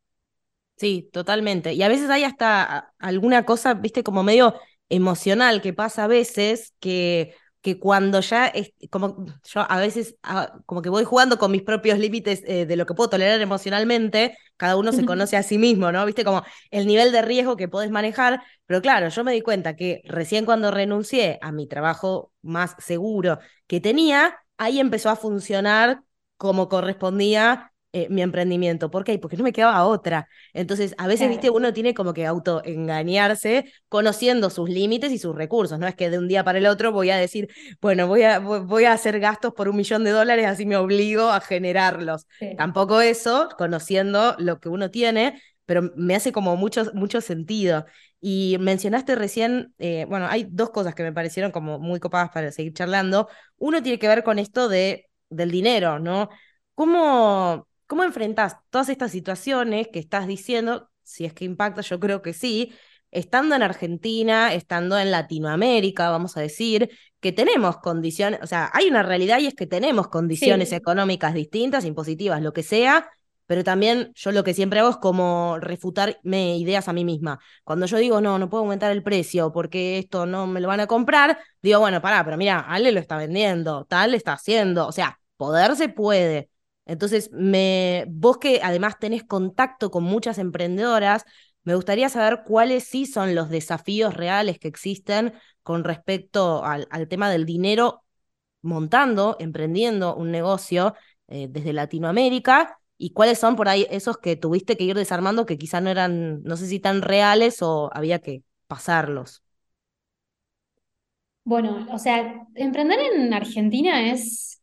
Sí, totalmente. Y a veces hay hasta alguna cosa, viste, como medio emocional que pasa a veces que, que cuando ya es como yo a veces ah, como que voy jugando con mis propios límites eh, de lo que puedo tolerar emocionalmente, cada uno se conoce a sí mismo, ¿no? Viste como el nivel de riesgo que podés manejar, pero claro, yo me di cuenta que recién cuando renuncié a mi trabajo más seguro que tenía, ahí empezó a funcionar como correspondía eh, mi emprendimiento. ¿Por qué? Porque no me quedaba otra. Entonces, a veces, viste, uno tiene como que autoengañarse conociendo sus límites y sus recursos. No es que de un día para el otro voy a decir, bueno, voy a, voy a hacer gastos por un millón de dólares, así me obligo a generarlos. Tampoco eso, conociendo lo que uno tiene, pero me hace como mucho, mucho sentido. Y mencionaste recién, eh, bueno, hay dos cosas que me parecieron como muy copadas para seguir charlando. Uno tiene que ver con esto de, del dinero, ¿no? ¿Cómo, ¿Cómo enfrentas todas estas situaciones que estás diciendo? Si es que impacta, yo creo que sí, estando en Argentina, estando en Latinoamérica, vamos a decir, que tenemos condiciones, o sea, hay una realidad y es que tenemos condiciones económicas distintas, impositivas, lo que sea, pero también yo lo que siempre hago es como refutarme ideas a mí misma. Cuando yo digo, no, no puedo aumentar el precio porque esto no me lo van a comprar, digo, bueno, pará, pero mira, Ale lo está vendiendo, tal está haciendo, o sea, poder se puede. Entonces, me, vos que además tenés contacto con muchas emprendedoras, me gustaría saber cuáles sí son los desafíos reales que existen con respecto al, tema del dinero montando, emprendiendo un negocio eh, desde Latinoamérica y cuáles son por ahí esos que tuviste que ir desarmando que quizá no eran, no sé si tan reales o había que pasarlos. Bueno, o sea, emprender en Argentina es,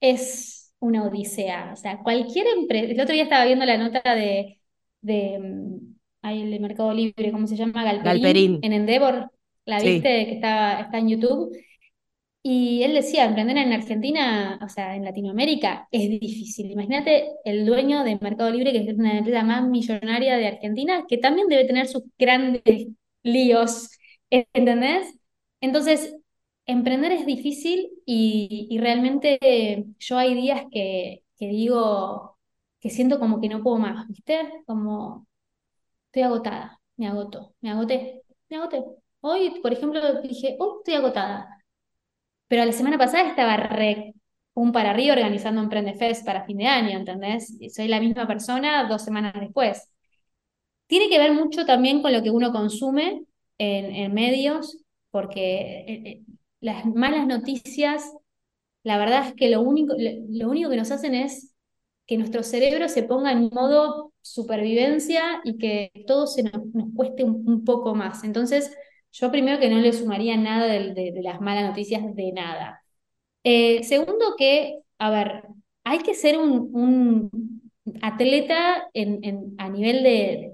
es una odisea. O sea, cualquier empresa. El otro día estaba viendo la nota de, de, mm, el de Mercado Libre, ¿cómo se llama? Galperín, En Endeavor. ¿La viste? Que está, está en YouTube. Y él decía, emprender en Argentina, o sea, en Latinoamérica, es difícil. Imagínate el dueño de Mercado Libre, que es una empresa más millonaria de Argentina, que también debe tener sus grandes líos, ¿entendés? Entonces, emprender es difícil y, realmente yo hay días que, digo, que siento como que no puedo más, ¿viste? Como estoy agotada, me agoto, me agoté, me agoté. Hoy, por ejemplo, dije, oh, estoy agotada. Pero la semana pasada estaba un para arriba organizando Emprende Fest para fin de año, ¿entendés? soy la misma persona dos semanas después. Tiene que ver mucho también con lo que uno consume en, medios, porque eh, eh, las malas noticias, la verdad es que lo único, lo único que nos hacen es que nuestro cerebro se ponga en modo supervivencia y que todo se nos, cueste un, poco más. Entonces, yo primero que no le sumaría nada de, las malas noticias de nada. Eh, segundo que, a ver, hay que ser un, atleta en, a nivel de,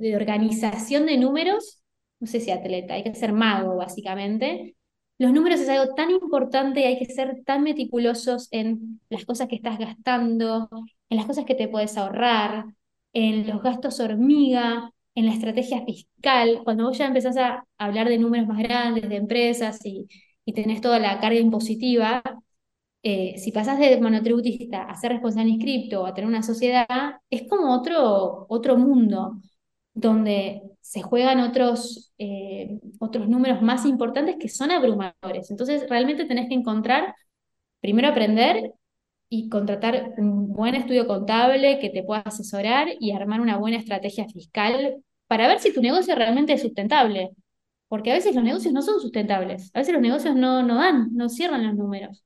de organización de números, no sé si atleta, hay que ser mago básicamente. Los números es algo tan importante y hay que ser tan meticulosos en las cosas que estás gastando, en las cosas que te puedes ahorrar, en los gastos hormiga, en la estrategia fiscal. Cuando vos ya empezás a hablar de números más grandes, de empresas y, y tenés toda la carga impositiva, eh, si pasás de monotributista a ser responsable inscripto o a tener una sociedad, es como otro, otro mundo donde se juegan otros, eh, otros números más importantes que son abrumadores. Entonces, realmente tenés que encontrar, primero aprender y contratar un buen estudio contable que te pueda asesorar y armar una buena estrategia fiscal para ver si tu negocio realmente es sustentable. Porque a veces los negocios no son sustentables, a veces los negocios no, no dan, no cierran los números.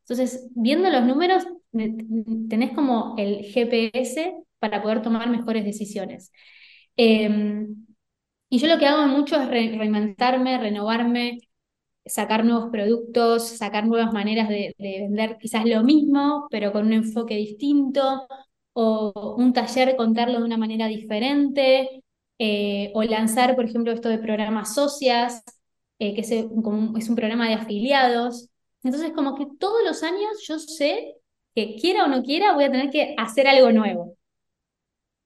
Entonces, viendo los números, tenés como el GPS para poder tomar mejores decisiones. Em, y yo lo que hago mucho es reinventarme, renovarme, sacar nuevos productos, sacar nuevas maneras de, vender quizás lo mismo, pero con un enfoque distinto, o un taller contarlo de una manera diferente, eh, o lanzar, por ejemplo, esto de programas socias, eh, que es, es un programa de afiliados. Entonces, como que todos los años yo sé que quiera o no quiera, voy a tener que hacer algo nuevo.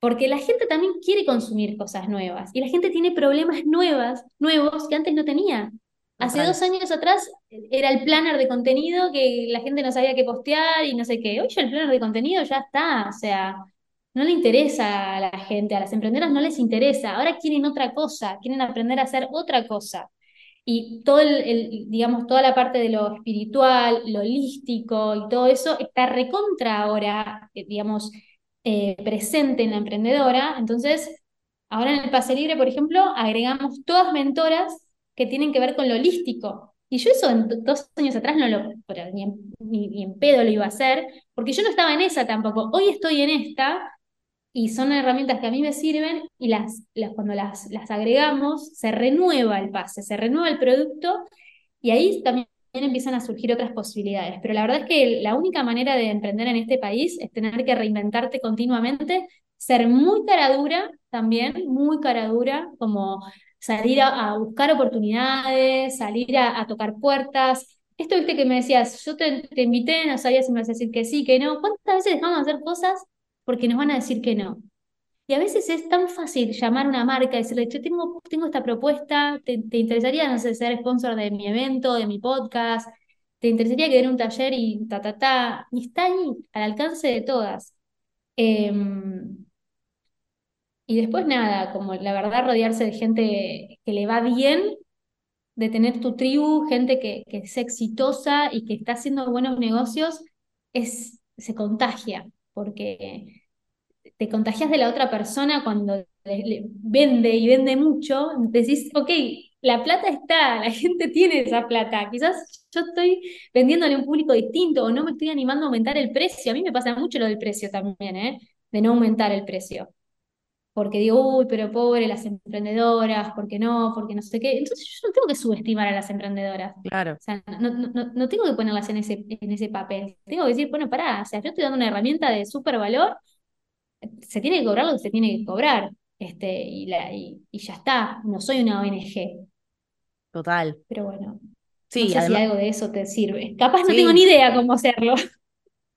Porque la gente también quiere consumir cosas nuevas y la gente tiene problemas nuevas, nuevos que antes no tenía. Hace dos años atrás era el planner de contenido que la gente no sabía qué postear y no sé qué. Hoy ya el planner de contenido ya está, o sea, no le interesa a la gente, a las emprendedoras no les interesa. Ahora quieren otra cosa, quieren aprender a hacer otra cosa. Y todo el, digamos, toda la parte de lo espiritual, lo holístico y todo eso está recontra ahora, eh, digamos, eh, presente en la emprendedora. Entonces, ahora en el Pase Libre, por ejemplo, agregamos todas mentoras que tienen que ver con lo holístico. Y yo eso en dos años atrás no lo, ni en, pedo lo iba a hacer, porque yo no estaba en esa tampoco. Hoy estoy en esta y son herramientas que a mí me sirven y las, cuando las, las agregamos se renueva el pase, se renueva el producto y ahí también empiezan a surgir otras posibilidades. Pero la verdad es que la única manera de emprender en este país es tener que reinventarte continuamente, ser muy cara dura también, muy cara dura, como salir a, buscar oportunidades, salir a, tocar puertas. Esto, viste, que me decías, yo te, te invité, no sabías si me vas a decir que sí, que no. ¿Cuántas veces dejamos de hacer cosas porque nos van a decir que no? Y a veces es tan fácil llamar a una marca y decirle, yo tengo, tengo esta propuesta, ¿te, interesaría, no sé, ser sponsor de mi evento, de mi podcast? ¿Te interesaría que den un taller y ta, ta, ta? Y está ahí, al alcance de todas. Em, y después nada, como la verdad rodearse de gente que le va bien, de tener tu tribu, gente que, que es exitosa y que está haciendo buenos negocios, es, se contagia, porque te contagias de la otra persona cuando vende y vende mucho, decís, ok, la plata está, la gente tiene esa plata, quizás yo estoy vendiéndole a un público distinto o no me estoy animando a aumentar el precio, a mí me pasa mucho lo del precio también, ¿eh? de no aumentar el precio. Porque digo, uy, pero pobre las emprendedoras, ¿por qué no? Porque no sé qué. Entonces yo no tengo que subestimar a las emprendedoras. Claro. O sea, no, no, no tengo que ponerlas en ese, en ese papel. Tengo que decir, bueno, pará, o sea, yo estoy dando una herramienta de súper valor se tiene que cobrar lo que se tiene que cobrar. Este, y, la, y, ya está, no soy una ONG. Total. Pero bueno, sí, no sé si algo de eso te sirve. Capaz no tengo ni idea cómo hacerlo.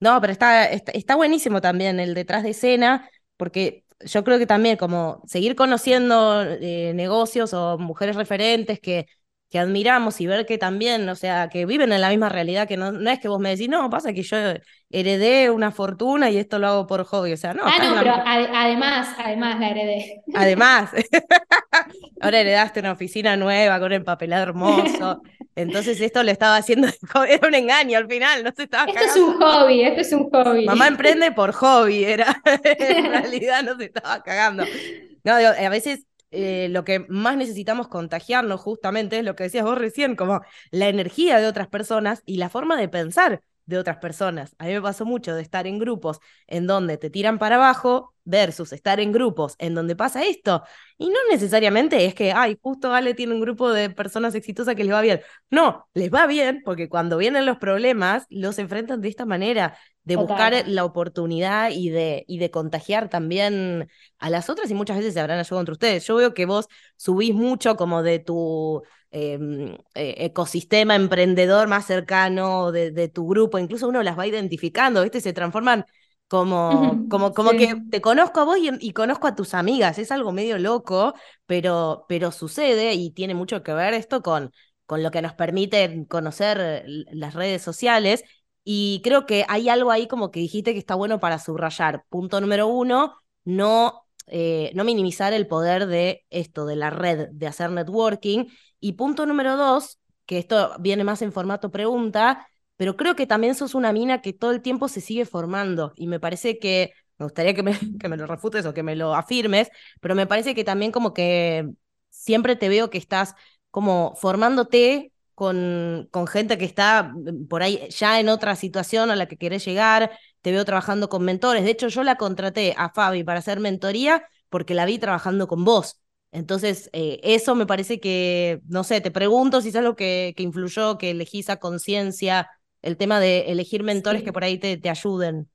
No, pero está, está, buenísimo también el detrás de escena, porque yo creo que también como seguir conociendo eh, negocios o mujeres referentes que que admiramos y ver que también, o sea, que viven en la misma realidad, que no, no es que vos me decís, no, pasa que yo heredé una fortuna y esto lo hago por hobby, o sea, no. Ah, no, pero además, además la heredé. Además, ahora heredaste una oficina nueva con el papelado hermoso, entonces esto lo estaba haciendo, era un engaño al final, no se estaba Esto es un hobby, esto es un hobby. Mamá emprende por hobby, era, en realidad no se estaba cagando. No, a veces eh, lo que más necesitamos contagiarnos justamente es lo que decías vos recién, como la energía de otras personas y la forma de pensar de otras personas. A mí me pasó mucho de estar en grupos en donde te tiran para abajo versus estar en grupos en donde pasa esto. Y no necesariamente es que, ay, justo Ale tiene un grupo de personas exitosas que les va bien. No, les va bien porque cuando vienen los problemas los enfrentan de esta manera, de buscar la oportunidad y de, y de contagiar también a las otras y muchas veces se habrán ayudado entre ustedes. Yo veo que vos subís mucho como de tu em, eh, ecosistema emprendedor más cercano, de, de, tu grupo, incluso uno las va identificando, ¿viste? Se transforman como, como, como que te conozco a vos y, conozco a tus amigas. Es algo medio loco, pero, pero sucede y tiene mucho que ver esto con, con lo que nos permite conocer las redes sociales. Y creo que hay algo ahí como que dijiste que está bueno para subrayar. Punto número uno, no, eh, no minimizar el poder de esto, de la red, de hacer networking. Y punto número dos, que esto viene más en formato pregunta, pero creo que también sos una mina que todo el tiempo se sigue formando y me parece que, me gustaría que me, que me lo refutes o que me lo afirmes, pero me parece que también como que siempre te veo que estás como formándote con, con gente que está mm, por ahí ya en otra situación a la que querés llegar, te veo trabajando con mentores, de hecho yo la contraté a Fabi para hacer mentoría porque la vi trabajando con vos. Entonces, eh, eso me parece que, no sé, te pregunto si es algo que, que influyó, que elegís a conciencia el tema de elegir mentores que por ahí te, te ayuden.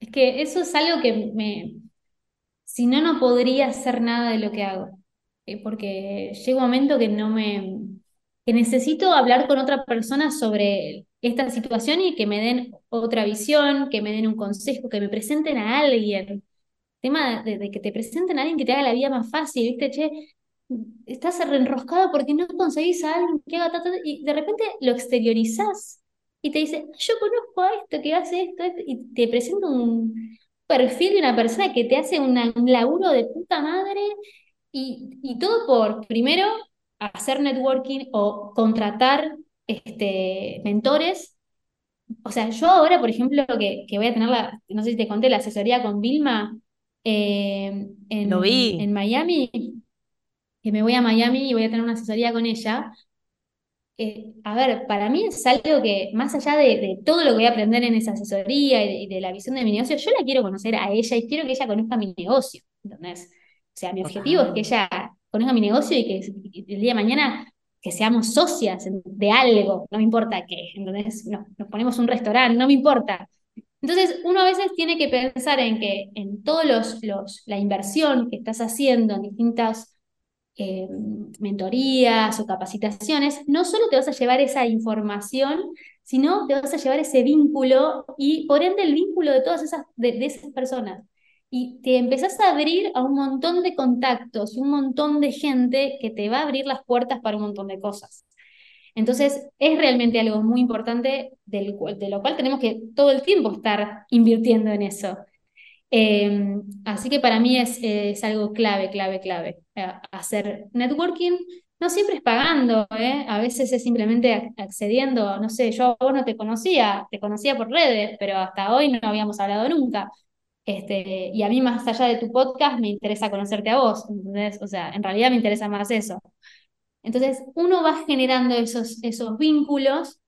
Es que eso es algo que me, si no, no podría hacer nada de lo que hago, eh, porque llega un momento que no me, que necesito hablar con otra persona sobre esta situación y que me den otra visión, que me den un consejo, que me presenten a alguien. tema de, que te presenten a alguien que te haga la vida más fácil, ¿viste? Che, estás reenroscado porque no conseguís a alguien que haga tanto, y de repente lo exteriorizás y te dice, yo conozco a esto que hace esto, y te presenta un perfil de una persona que te hace un laburo de puta madre y, y, todo por, primero, hacer networking o contratar este, mentores. O sea, yo ahora, por ejemplo, que, que voy a tener la, no sé si te conté, la asesoría con Vilma eh, en, en Miami, que me voy a Miami y voy a tener una asesoría con ella, eh, a ver, para mí es algo que, más allá de, todo lo que voy a aprender en esa asesoría y de, la visión de mi negocio, yo la quiero conocer a ella y quiero que ella conozca mi negocio, ¿entendés? O sea, mi objetivo es que ella conozca mi negocio y que el día de mañana que seamos socias de algo, no me importa qué, entonces nos, nos ponemos un restaurante, no me importa. Entonces, uno a veces tiene que pensar en que en todos los, los la inversión que estás haciendo en distintas eh, mentorías o capacitaciones, no solo te vas a llevar esa información, sino te vas a llevar ese vínculo y por ende el vínculo de todas esas, de, esas personas. Y te empezás a abrir a un montón de contactos un montón de gente que te va a abrir las puertas para un montón de cosas. Entonces, es realmente algo muy importante del, de lo cual tenemos que todo el tiempo estar invirtiendo en eso. Em, así que para mí es, es, algo clave, clave, clave. Eh, hacer networking no siempre es pagando, ¿eh? a veces es simplemente accediendo. No sé, yo a vos no te conocía, te conocía por redes, pero hasta hoy no habíamos hablado nunca. Este, y a mí, más allá de tu podcast, me interesa conocerte a vos. Entonces, o sea, en realidad me interesa más eso. Entonces, uno va generando esos, esos vínculos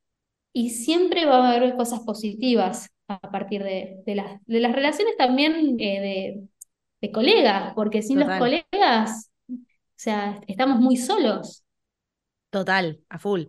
y siempre va a haber cosas positivas a partir de, de, las, de las relaciones también eh, de, colegas, porque sin los colegas, o sea, estamos muy solos. Total, a full.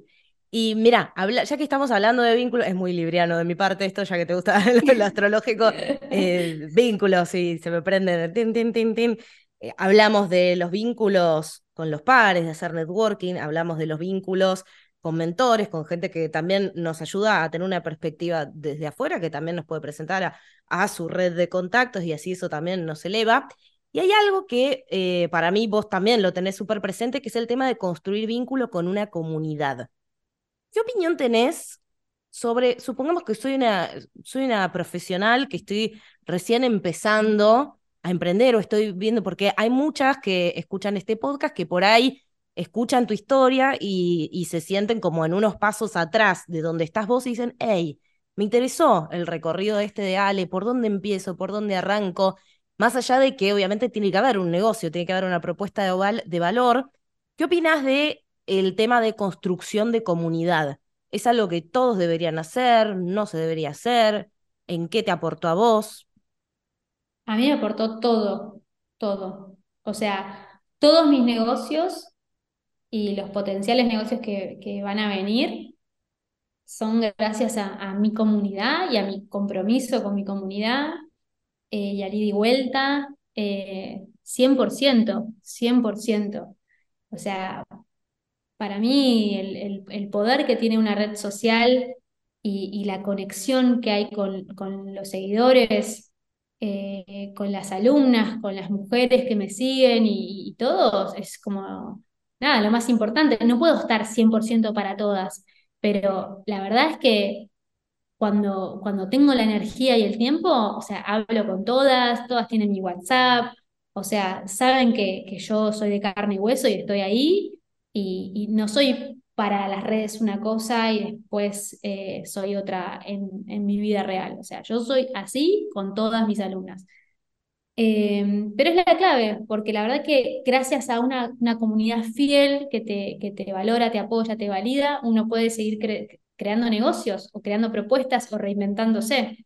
Y mira, ya que estamos hablando de vínculos, es muy libriano de mi parte esto, ya que te gusta lo, astrológico, eh, vínculos, y se me prende, tin, tin, tin, tin. Eh, hablamos de los vínculos con los pares, de hacer networking, hablamos de los vínculos con mentores, con gente que también nos ayuda a tener una perspectiva desde afuera, que también nos puede presentar a, su red de contactos y así eso también nos eleva. Y hay algo que eh, para mí vos también lo tenés súper presente, que es el tema de construir vínculo con una comunidad. ¿Qué opinión tenés sobre, supongamos que soy una, soy una profesional que estoy recién empezando a emprender o estoy viendo, porque hay muchas que escuchan este podcast que por ahí escuchan tu historia y, se sienten como en unos pasos atrás de donde estás vos y dicen, hey, me interesó el recorrido este de Ale, ¿por dónde empiezo? ¿Por dónde arranco? Más allá de que obviamente tiene que haber un negocio, tiene que haber una propuesta de, de valor, ¿qué opinas de el tema de construcción de comunidad? ¿Es algo que todos deberían hacer? ¿No se debería hacer? ¿En qué te aportó a vos? A mí me aportó todo, todo. O sea, todos mis negocios y los potenciales negocios que, van a venir son gracias a, mi comunidad y a mi compromiso con mi comunidad eh, y al ida y vuelta, 100%, 100%. O sea, para mí el, poder que tiene una red social y, la conexión que hay con, los seguidores, eh, con las alumnas, con las mujeres que me siguen y, y todos, es como, nada, lo más importante. No puedo estar 100% para todas, pero la verdad es que cuando, cuando tengo la energía y el tiempo, o sea, hablo con todas, todas tienen mi WhatsApp, o sea, saben que, que yo soy de carne y hueso y estoy ahí y, no soy para las redes una cosa y después eh, soy otra en, en, mi vida real. O sea, yo soy así con todas mis alumnas. Em, pero es la clave, porque la verdad que gracias a una, una comunidad fiel que te, que te valora, te apoya, te valida, uno puede seguir creando negocios o creando propuestas o reinventándose.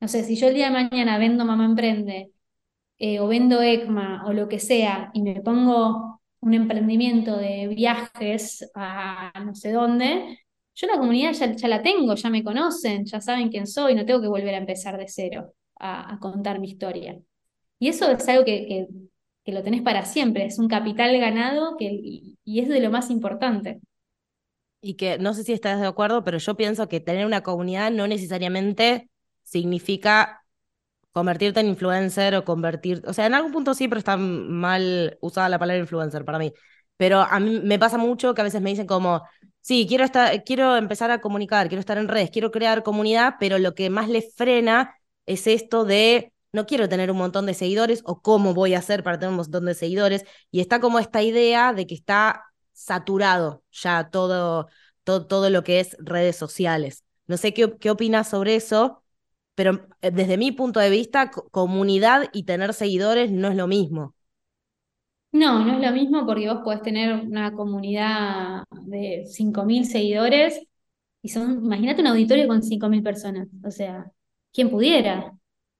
No sé, si yo el día de mañana vendo Mamá Emprende eh, o vendo ECMA o lo que sea y me pongo un emprendimiento de viajes a no sé dónde, yo la comunidad ya, ya la tengo, ya me conocen, ya saben quién soy, no tengo que volver a empezar de cero a, a contar mi historia. Y eso es algo que, que, que, lo tenés para siempre, es un capital ganado que, y, es de lo más importante. Y que no sé si estás de acuerdo, pero yo pienso que tener una comunidad no necesariamente significa convertirte en influencer o convertir, o sea, en algún punto pero está mal usada la palabra influencer para mí. Pero a mí me pasa mucho que a veces me dicen como, sí, quiero, estar, quiero empezar a comunicar, quiero estar en redes, quiero crear comunidad, pero lo que más le frena es esto de, no quiero tener un montón de seguidores o cómo voy a hacer para tener un montón de seguidores. Y está como esta idea de que está saturado ya todo, todo, todo lo que es redes sociales. No sé qué, qué opinas sobre eso pero eh, desde mi punto de vista, comunidad y tener seguidores no es lo mismo. No, no es lo mismo porque vos podés tener una comunidad de 5.000 seguidores y son, imagínate un auditorio con 5.000 personas, o sea, ¿quién pudiera?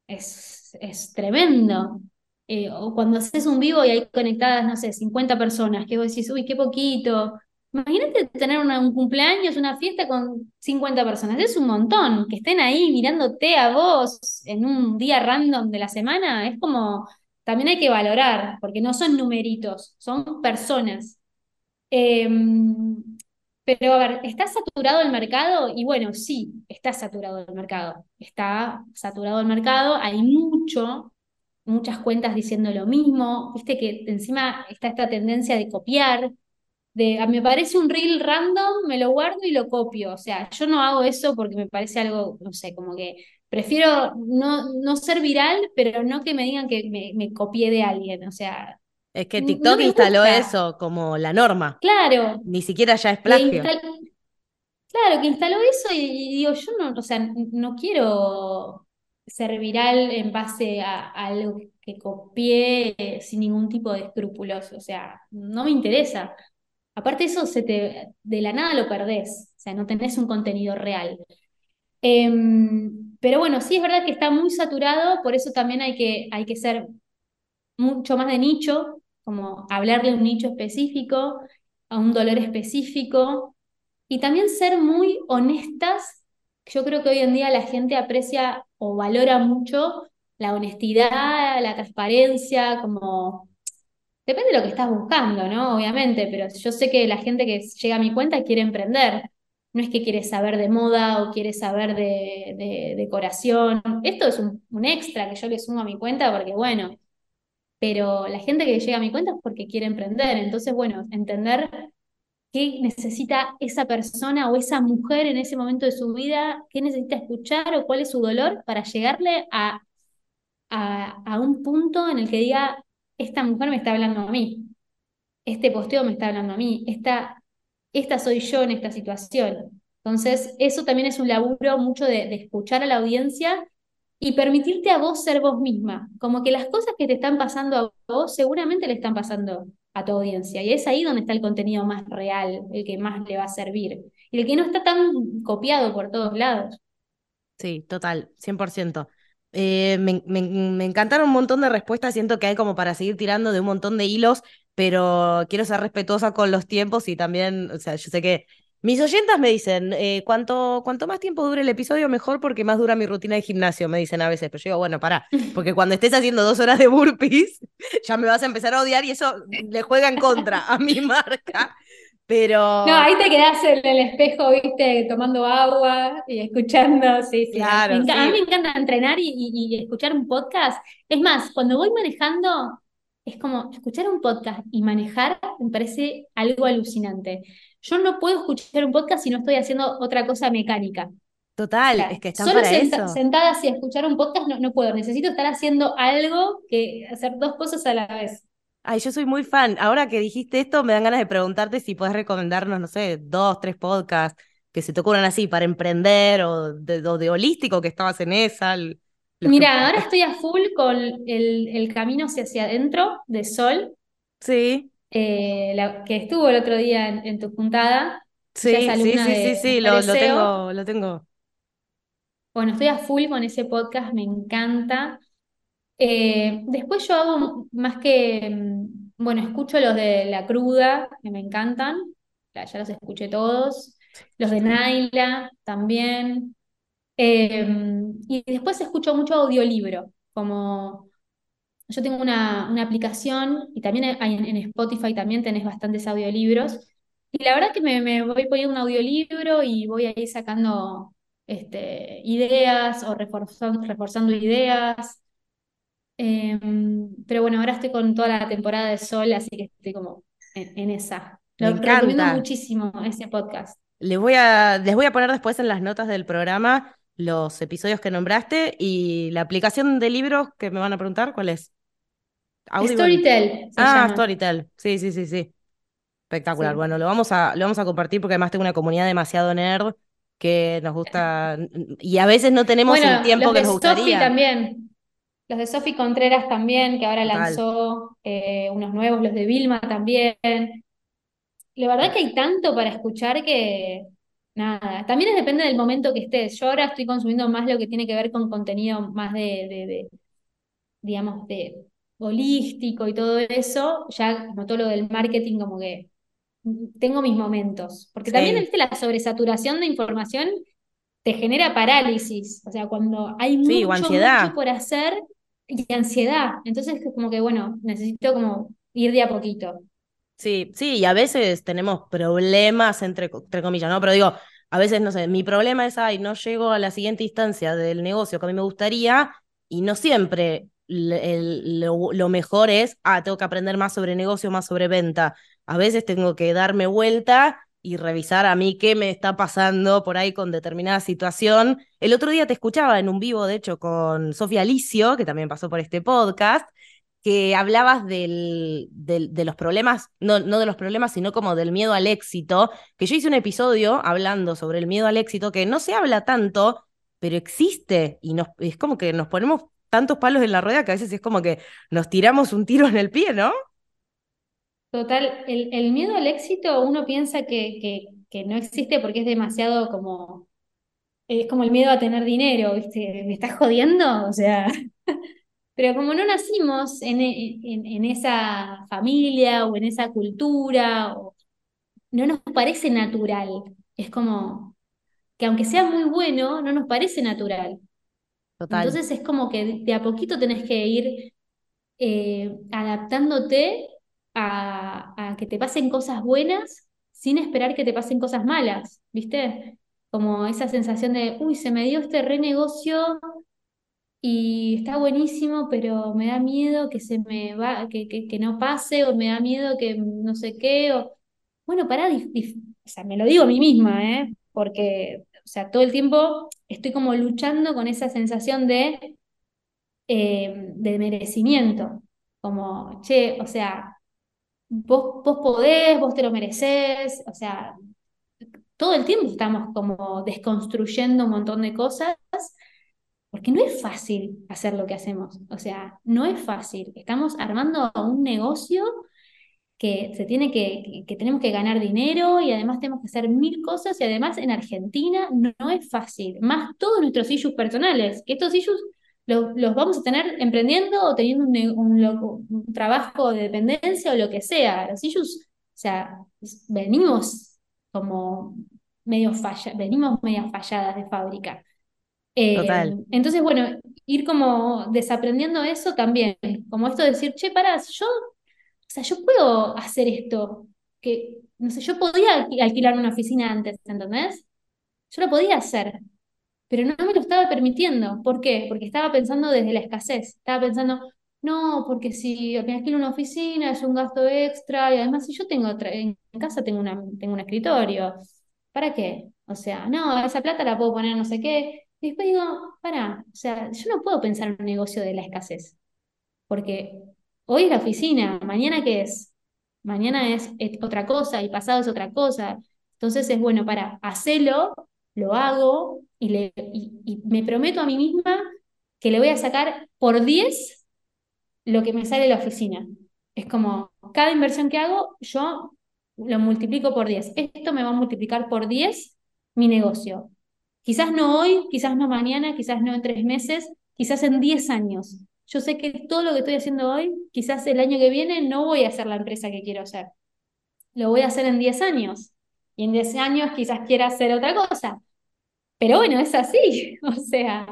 Es, es tremendo. Eh, o cuando haces un vivo y hay conectadas, no sé, 50 personas, que vos decís, uy, qué poquito, Imagínate tener un cumpleaños, una fiesta con 50 personas. Es un montón. Que estén ahí mirándote a vos en un día random de la semana. Es como, también hay que valorar, porque no son numeritos, son personas. Em, pero a ver, ¿está saturado el mercado? Y bueno, sí, está saturado el mercado. Está saturado el mercado. Hay mucho, muchas cuentas diciendo lo mismo. Viste que encima está esta tendencia de copiar de, me parece un reel random, me lo guardo y lo copio. O sea, yo no hago eso porque me parece algo, no sé, como que prefiero no, no ser viral, pero no que me digan que me, me copié de alguien. O sea. Es que TikTok instaló eso como la norma. Claro. Ni siquiera ya es plagio. Claro, que instaló eso y, digo, yo no, o sea, no quiero ser viral en base a, a algo que copié sin ningún tipo de escrúpulos. O sea, no me interesa. Aparte eso, se te, de la nada lo perdés, o sea, no tenés un contenido real. Em, pero bueno, sí es verdad que está muy saturado, por eso también hay que, hay que ser mucho más de nicho, como hablarle a un nicho específico, a un dolor específico, y también ser muy honestas. Yo creo que hoy en día la gente aprecia o valora mucho la honestidad, la transparencia, como Depende de lo que estás buscando, ¿no? Obviamente, pero yo sé que la gente que llega a mi cuenta quiere emprender. No es que quiere saber de moda o quiere saber de, decoración. Esto es un, extra que yo le sumo a mi cuenta porque, bueno, pero la gente que llega a mi cuenta es porque quiere emprender. Entonces, bueno, entender qué necesita esa persona o esa mujer en ese momento de su vida, qué necesita escuchar o cuál es su dolor para llegarle a, a, a un punto en el que diga, esta mujer me está hablando a mí, este posteo me está hablando a mí, esta, esta soy yo en esta situación. Entonces, eso también es un laburo mucho de, escuchar a la audiencia y permitirte a vos ser vos misma. Como que las cosas que te están pasando a vos seguramente le están pasando a tu audiencia. Y es ahí donde está el contenido más real, el que más le va a servir. Y el que no está tan copiado por todos lados. Sí, total, 100%. Eh, me, encantaron un montón de respuestas, siento que hay como para seguir tirando de un montón de hilos, pero quiero ser respetuosa con los tiempos y también, o sea, yo sé que Mis oyentas me dicen, eh, cuanto, cuanto más tiempo dure el episodio, mejor porque más dura mi rutina de gimnasio, me dicen a veces. Pero yo digo, bueno, pará, porque cuando estés haciendo dos horas de burpees, ya me vas a empezar a odiar y eso le juega en contra a mi marca. Pero. No, ahí te quedás en el espejo, viste, tomando agua y escuchando. Sí, sí. Claro, Me A mí me encanta entrenar y, y- y escuchar un podcast. Es más, cuando voy manejando, es como escuchar un podcast y manejar me parece algo alucinante. Yo no puedo escuchar un podcast si no estoy haciendo otra cosa mecánica. O Total, sea, es que están solo para senta- eso. sentada así a escuchar un podcast no, no puedo. Necesito estar haciendo algo que hacer dos cosas a la vez. Ay, yo soy muy fan. Ahora que dijiste esto, me dan ganas de preguntarte si podés recomendarnos, no sé, dos, tres podcasts que se te ocurran así para emprender o de, o de holístico que estabas en esa. l- los que- Mira, ahora estoy a full con el, el camino hacia, hacia adentro de Sol, Sí, eh, la- que estuvo el otro día en, en tu juntada. Sí, sí, sí, de sí, sí, lo, tengo, lo tengo. Bueno, estoy a full con ese podcast, me encanta. Eh, después yo hago más que, mm, bueno, escucho los de La Cruda, que me encantan, ya, los escuché todos. Los de Naila también. Eh, y después escucho mucho audiolibro, como yo tengo una, una aplicación y también hay en, en Spotify también tenés bastantes audiolibros. Y la verdad que me, me voy poniendo un audiolibro y voy ahí sacando este, ideas o reforzando, reforzando ideas. Eh, pero bueno, ahora estoy con toda la temporada de Sol, así que estoy como en, en esa. Me Lo recomiendo muchísimo ese podcast. Les voy a, les voy a poner después en las notas del programa los episodios que nombraste y la aplicación de libros que me van a preguntar, ¿cuál es? Audible. Storytel Ah, llama. Storytel. Sí, sí, sí, sí. Espectacular. Sí. Bueno, lo vamos a, lo vamos a compartir porque además tengo una comunidad demasiado nerd que nos gusta y a veces no tenemos el tiempo los que de nos gustaría. también. Los de Sofi Contreras también, que ahora lanzó eh, unos nuevos, los de Vilma también. La verdad que hay tanto para escuchar que nada. También depende del momento que estés. Yo ahora estoy consumiendo más lo que tiene que ver con contenido más de, de, de, digamos, de holístico y todo eso. Ya todo lo del marketing, como que tengo mis momentos. Porque también, viste, la sobresaturación de información te genera parálisis. O sea, cuando hay sí, mucho, por hacer y ansiedad. Entonces, es como que, bueno, necesito como ir de a poquito. Sí, sí, y a veces tenemos problemas, entre, entre comillas, ¿no? Pero digo, a veces, no sé, mi problema es, ay, no llego a la siguiente instancia del negocio que a mí me gustaría, y no siempre el- lo, lo mejor es, ah, tengo que aprender más sobre negocio, más sobre venta. A veces tengo que darme vuelta y revisar a mí qué me está pasando por ahí con determinada situación. El otro día te escuchaba en un vivo, de hecho, con Sofía Alicio, que también pasó por este podcast que hablabas del, de los problemas, no, no de los problemas, sino como del miedo al éxito, que yo hice un episodio hablando sobre el miedo al éxito, que no se habla tanto, pero existe, y nos, es como que nos ponemos tantos palos en la rueda que a veces es como que nos tiramos un tiro en el pie, ¿no? Total, el, el miedo al éxito uno piensa que, que, que no existe porque es demasiado como, es como el miedo a tener dinero, ¿viste? ¿Me estás jodiendo? O sea, pero como no nacimos en, en, en esa familia o en esa cultura, o- no nos parece natural. Es como que aunque sea muy bueno, no nos parece natural. Total. Entonces es como que de a poquito tenés que ir eh, adaptándote a, que te pasen cosas buenas sin esperar que te pasen cosas malas, ¿viste? Como esa sensación de, uy, se me dio este renegocio y está buenísimo, pero me da miedo que se me va, que, que, no pase, o me da miedo que no sé qué, o bueno, pará, o sea, me lo digo a mí misma, ¿eh? Porque, o sea, todo el tiempo estoy como luchando con esa sensación de eh, de merecimiento. Como, che, o sea, vos, vos podés, vos te lo mereces, o sea, todo el tiempo estamos como desconstruyendo un montón de cosas, porque no es fácil hacer lo que hacemos, o sea, no es fácil. Estamos armando un negocio que se tiene que, que, tenemos que ganar dinero y además tenemos que hacer mil cosas y además en Argentina no, no es fácil, más todos nuestros issues personales, que estos issues los, los vamos a tener emprendiendo o teniendo un, un trabajo de dependencia o lo que sea. Los issues, o sea, venimos como medio falla, venimos medio falladas de fábrica. Eh, entonces, bueno, ir como desaprendiendo eso también, como esto de decir, che, para, yo, o sea, yo puedo hacer esto, que, no sé, yo podía alquilar una oficina antes, ¿entendés? Yo lo podía hacer, pero no me lo estaba permitiendo. ¿Por qué? Porque estaba pensando desde la escasez, estaba pensando, no, porque si me alquilo una oficina es un gasto extra y además si yo tengo en casa tengo, una, tengo un escritorio, ¿para qué? O sea, no, esa plata la puedo poner no sé qué. Y después digo, para, o sea, yo no puedo pensar en un negocio de la escasez, porque hoy es la oficina, mañana qué es, mañana es, otra cosa y pasado es otra cosa. Entonces es bueno para hacerlo, lo hago y, le, y me prometo a mí misma que le voy a sacar por 10 lo que me sale de la oficina. Es como, cada inversión que hago, yo lo multiplico por 10. Esto me va a multiplicar por 10 mi negocio. Quizás no hoy, quizás no mañana, quizás no en tres meses, quizás en 10 años. Yo sé que todo lo que estoy haciendo hoy, quizás el año que viene no voy a hacer la empresa que quiero hacer. Lo voy a hacer en 10 años. Y en 10 años quizás quiera hacer otra cosa. Pero bueno, es así. O sea.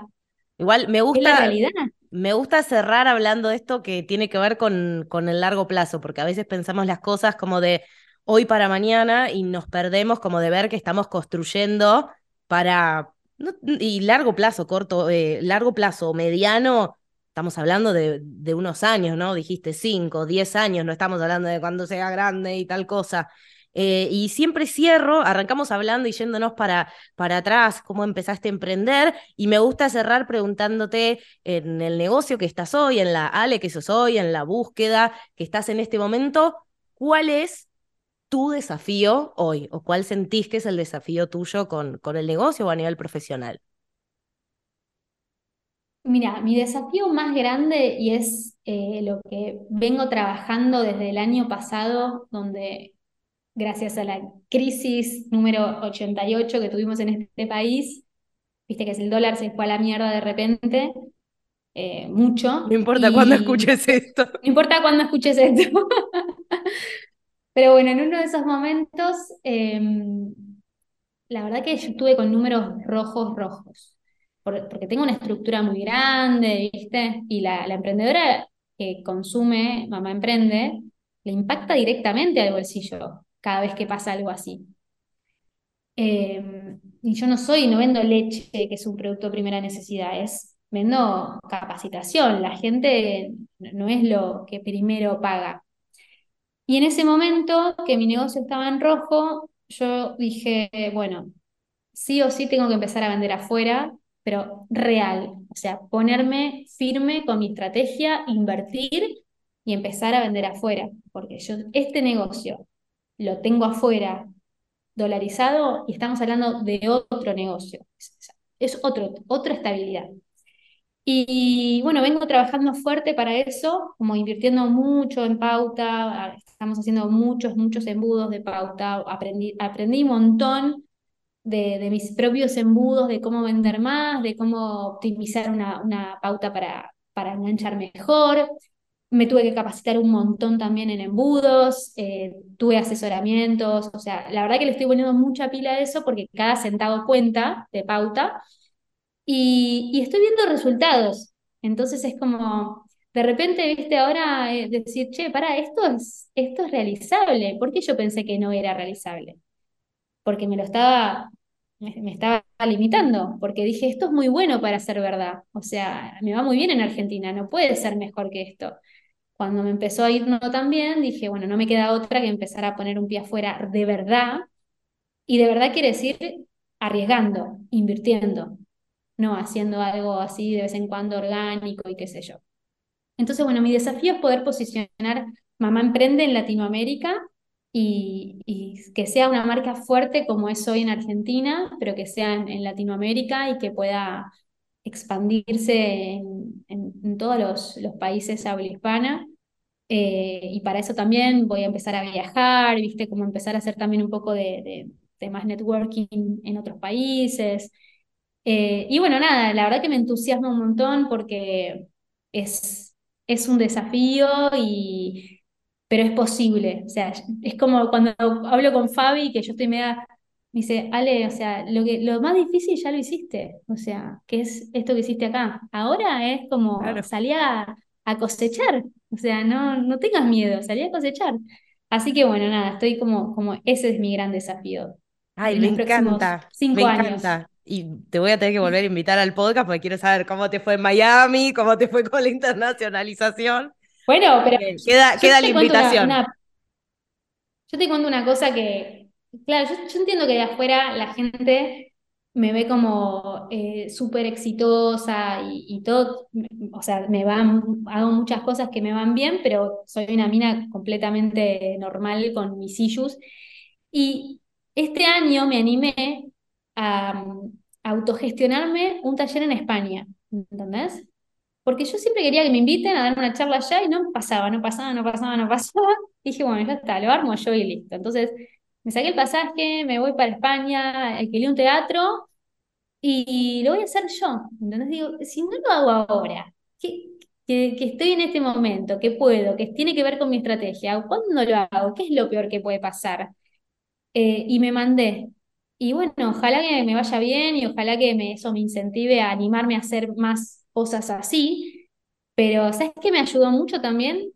Igual me gusta. la realidad. Me gusta cerrar hablando de esto que tiene que ver con, con el largo plazo, porque a veces pensamos las cosas como de hoy para mañana y nos perdemos como de ver que estamos construyendo para, y largo plazo, corto, eh, largo plazo, mediano, estamos hablando de, de, unos años, ¿no? Dijiste cinco, diez años, no estamos hablando de cuando sea grande y tal cosa. Eh, y siempre cierro, arrancamos hablando y yéndonos para, para atrás, cómo empezaste a emprender. Y me gusta cerrar preguntándote en el negocio que estás hoy, en la Ale que sos hoy, en la búsqueda que estás en este momento, ¿cuál es tu desafío hoy? ¿O cuál sentís que es el desafío tuyo con, con el negocio o a nivel profesional? Mira, mi desafío más grande y es eh, lo que vengo trabajando desde el año pasado, donde gracias a la crisis número 88 que tuvimos en este país, viste que el dólar se fue a la mierda de repente, eh, mucho. No importa cuándo escuches esto. No importa cuándo escuches esto. Pero bueno, en uno de esos momentos, em, la verdad que yo estuve con números rojos, rojos, porque tengo una estructura muy grande, ¿viste? Y la, la emprendedora que consume, mamá emprende, le impacta directamente al bolsillo cada vez que pasa algo así. Em, y yo no soy, no vendo leche, que es un producto de primera necesidad, es vendo capacitación. La gente no es lo que primero paga. Y en ese momento que mi negocio estaba en rojo, yo dije, bueno, sí o sí tengo que empezar a vender afuera, pero real, o sea, ponerme firme con mi estrategia, invertir y empezar a vender afuera, porque yo este negocio lo tengo afuera dolarizado y estamos hablando de otro negocio. Es otro, otra estabilidad. Y bueno, vengo trabajando fuerte para eso, como invirtiendo mucho en pauta, estamos haciendo muchos, muchos embudos de pauta, aprendí, aprendí un montón de, de, mis propios embudos, de cómo vender más, de cómo optimizar una, una pauta para, para enganchar mejor me tuve que capacitar un montón también en embudos, eh, tuve asesoramientos, o sea, la verdad que le estoy poniendo mucha pila a eso porque cada centavo cuenta de pauta y, estoy viendo resultados. Entonces es como, de repente, viste, ahora eh, decir, che, para, esto es, esto es realizable. ¿Por qué yo pensé que no era realizable? Porque me lo estaba, me estaba limitando, porque dije, esto es muy bueno para ser verdad. O sea, me va muy bien en Argentina, no puede ser mejor que esto. Cuando me empezó a ir no tan bien, dije, bueno, no me queda otra que empezar a poner un pie afuera de verdad. Y de verdad quiere decir arriesgando, invirtiendo, no haciendo algo así de vez en cuando orgánico y qué sé yo. Entonces, bueno, mi desafío es poder posicionar Mamá Emprende en Latinoamérica y, que sea una marca fuerte como es hoy en Argentina, pero que sea en, Latinoamérica y que pueda expandirse en, todos los, los, países habla hispana. Eh, y para eso también voy a empezar a viajar, ¿viste? Como empezar a hacer también un poco de, de, más networking en otros países. Eh, y bueno, nada, la verdad que me entusiasma un montón porque es, es un desafío y, pero es posible. O sea, es como cuando hablo con Fabi, que yo estoy media Me dice, Ale, o sea, lo, que, lo más difícil ya lo hiciste, o sea, que es esto que hiciste acá. Ahora es como salir a, cosechar, o sea, no, no tengas miedo, salí a cosechar. Así que bueno, nada, estoy como, como ese es mi gran desafío. Ay, me encanta, me encanta. Y te voy a tener que volver a invitar al podcast porque quiero saber cómo te fue en Miami, cómo te fue con la internacionalización. Bueno, pero queda, queda la invitación. yo te cuento una cosa que, claro, yo, entiendo que de afuera la gente me ve como eh, súper exitosa y, todo, o sea, me van, hago muchas cosas que me van bien, pero soy una mina completamente normal con mis issues. Y este año me animé a, autogestionarme un taller en España, ¿entendés? Porque yo siempre quería que me inviten a dar una charla allá y no pasaba, no pasaba, no pasaba, no pasaba. Y dije, bueno, ya está, lo armo yo y listo. Entonces me saqué el pasaje, me voy para España, alquilé un teatro y lo voy a hacer yo. Entonces digo, si no lo hago ahora, que, que, estoy en este momento, que puedo, que tiene que ver con mi estrategia, ¿cuándo lo hago? ¿Qué es lo peor que puede pasar? Eh, y me mandé. Y bueno, ojalá que me vaya bien y ojalá que me, eso me incentive a animarme a hacer más cosas así. Pero, ¿sabes qué me ayudó mucho también?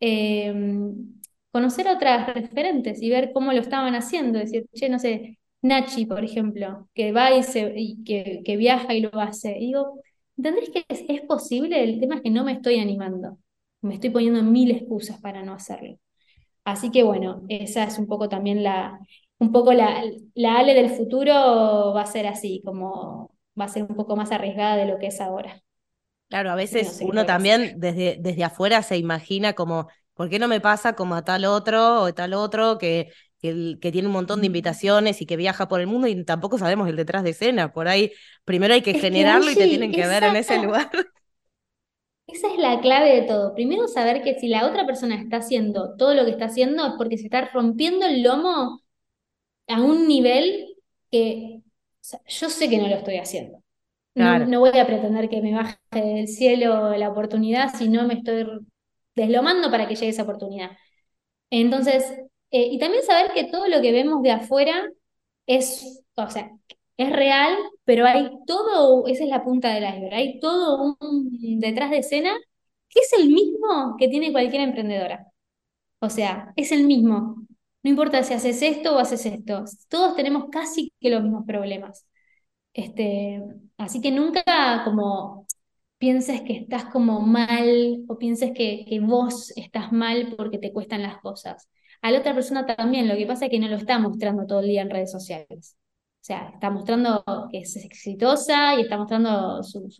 Em, conocer otras referentes y ver cómo lo estaban haciendo. Decir, che, no sé, Nachi, por ejemplo, que va y, se, que, que, viaja y lo hace. Y digo, ¿entendés que es, es posible? El tema es que no me estoy animando. Me estoy poniendo mil excusas para no hacerlo. Así que bueno, esa es un poco también la, un poco la, la Ale del futuro va a ser así, como va a ser un poco más arriesgada de lo que es ahora. Claro, a veces uno también desde, desde afuera se imagina como, ¿por qué no me pasa como a tal otro o tal otro que, que, que, tiene un montón de invitaciones y que viaja por el mundo y tampoco sabemos el detrás de escena? Por ahí, primero hay que generarlo y te tienen que ver en ese lugar. Esa es la clave de todo. Primero saber que si la otra persona está haciendo todo lo que está haciendo es porque se está rompiendo el lomo a un nivel que yo sé que no lo estoy haciendo. No, voy a pretender que me baje del cielo la oportunidad si no me estoy deslomando para que llegue esa oportunidad. Entonces, eh, y también saber que todo lo que vemos de afuera es, o sea, es real, pero hay todo, esa es la punta del iceberg, hay todo un detrás de escena que es el mismo que tiene cualquier emprendedora. O sea, es el mismo. No importa si haces esto o haces esto, todos tenemos casi que los mismos problemas. Este, así que nunca como pienses que estás como mal o pienses que, que vos estás mal porque te cuestan las cosas. A la otra persona también, lo que pasa es que no lo está mostrando todo el día en redes sociales. O sea, está mostrando que es exitosa y está mostrando su,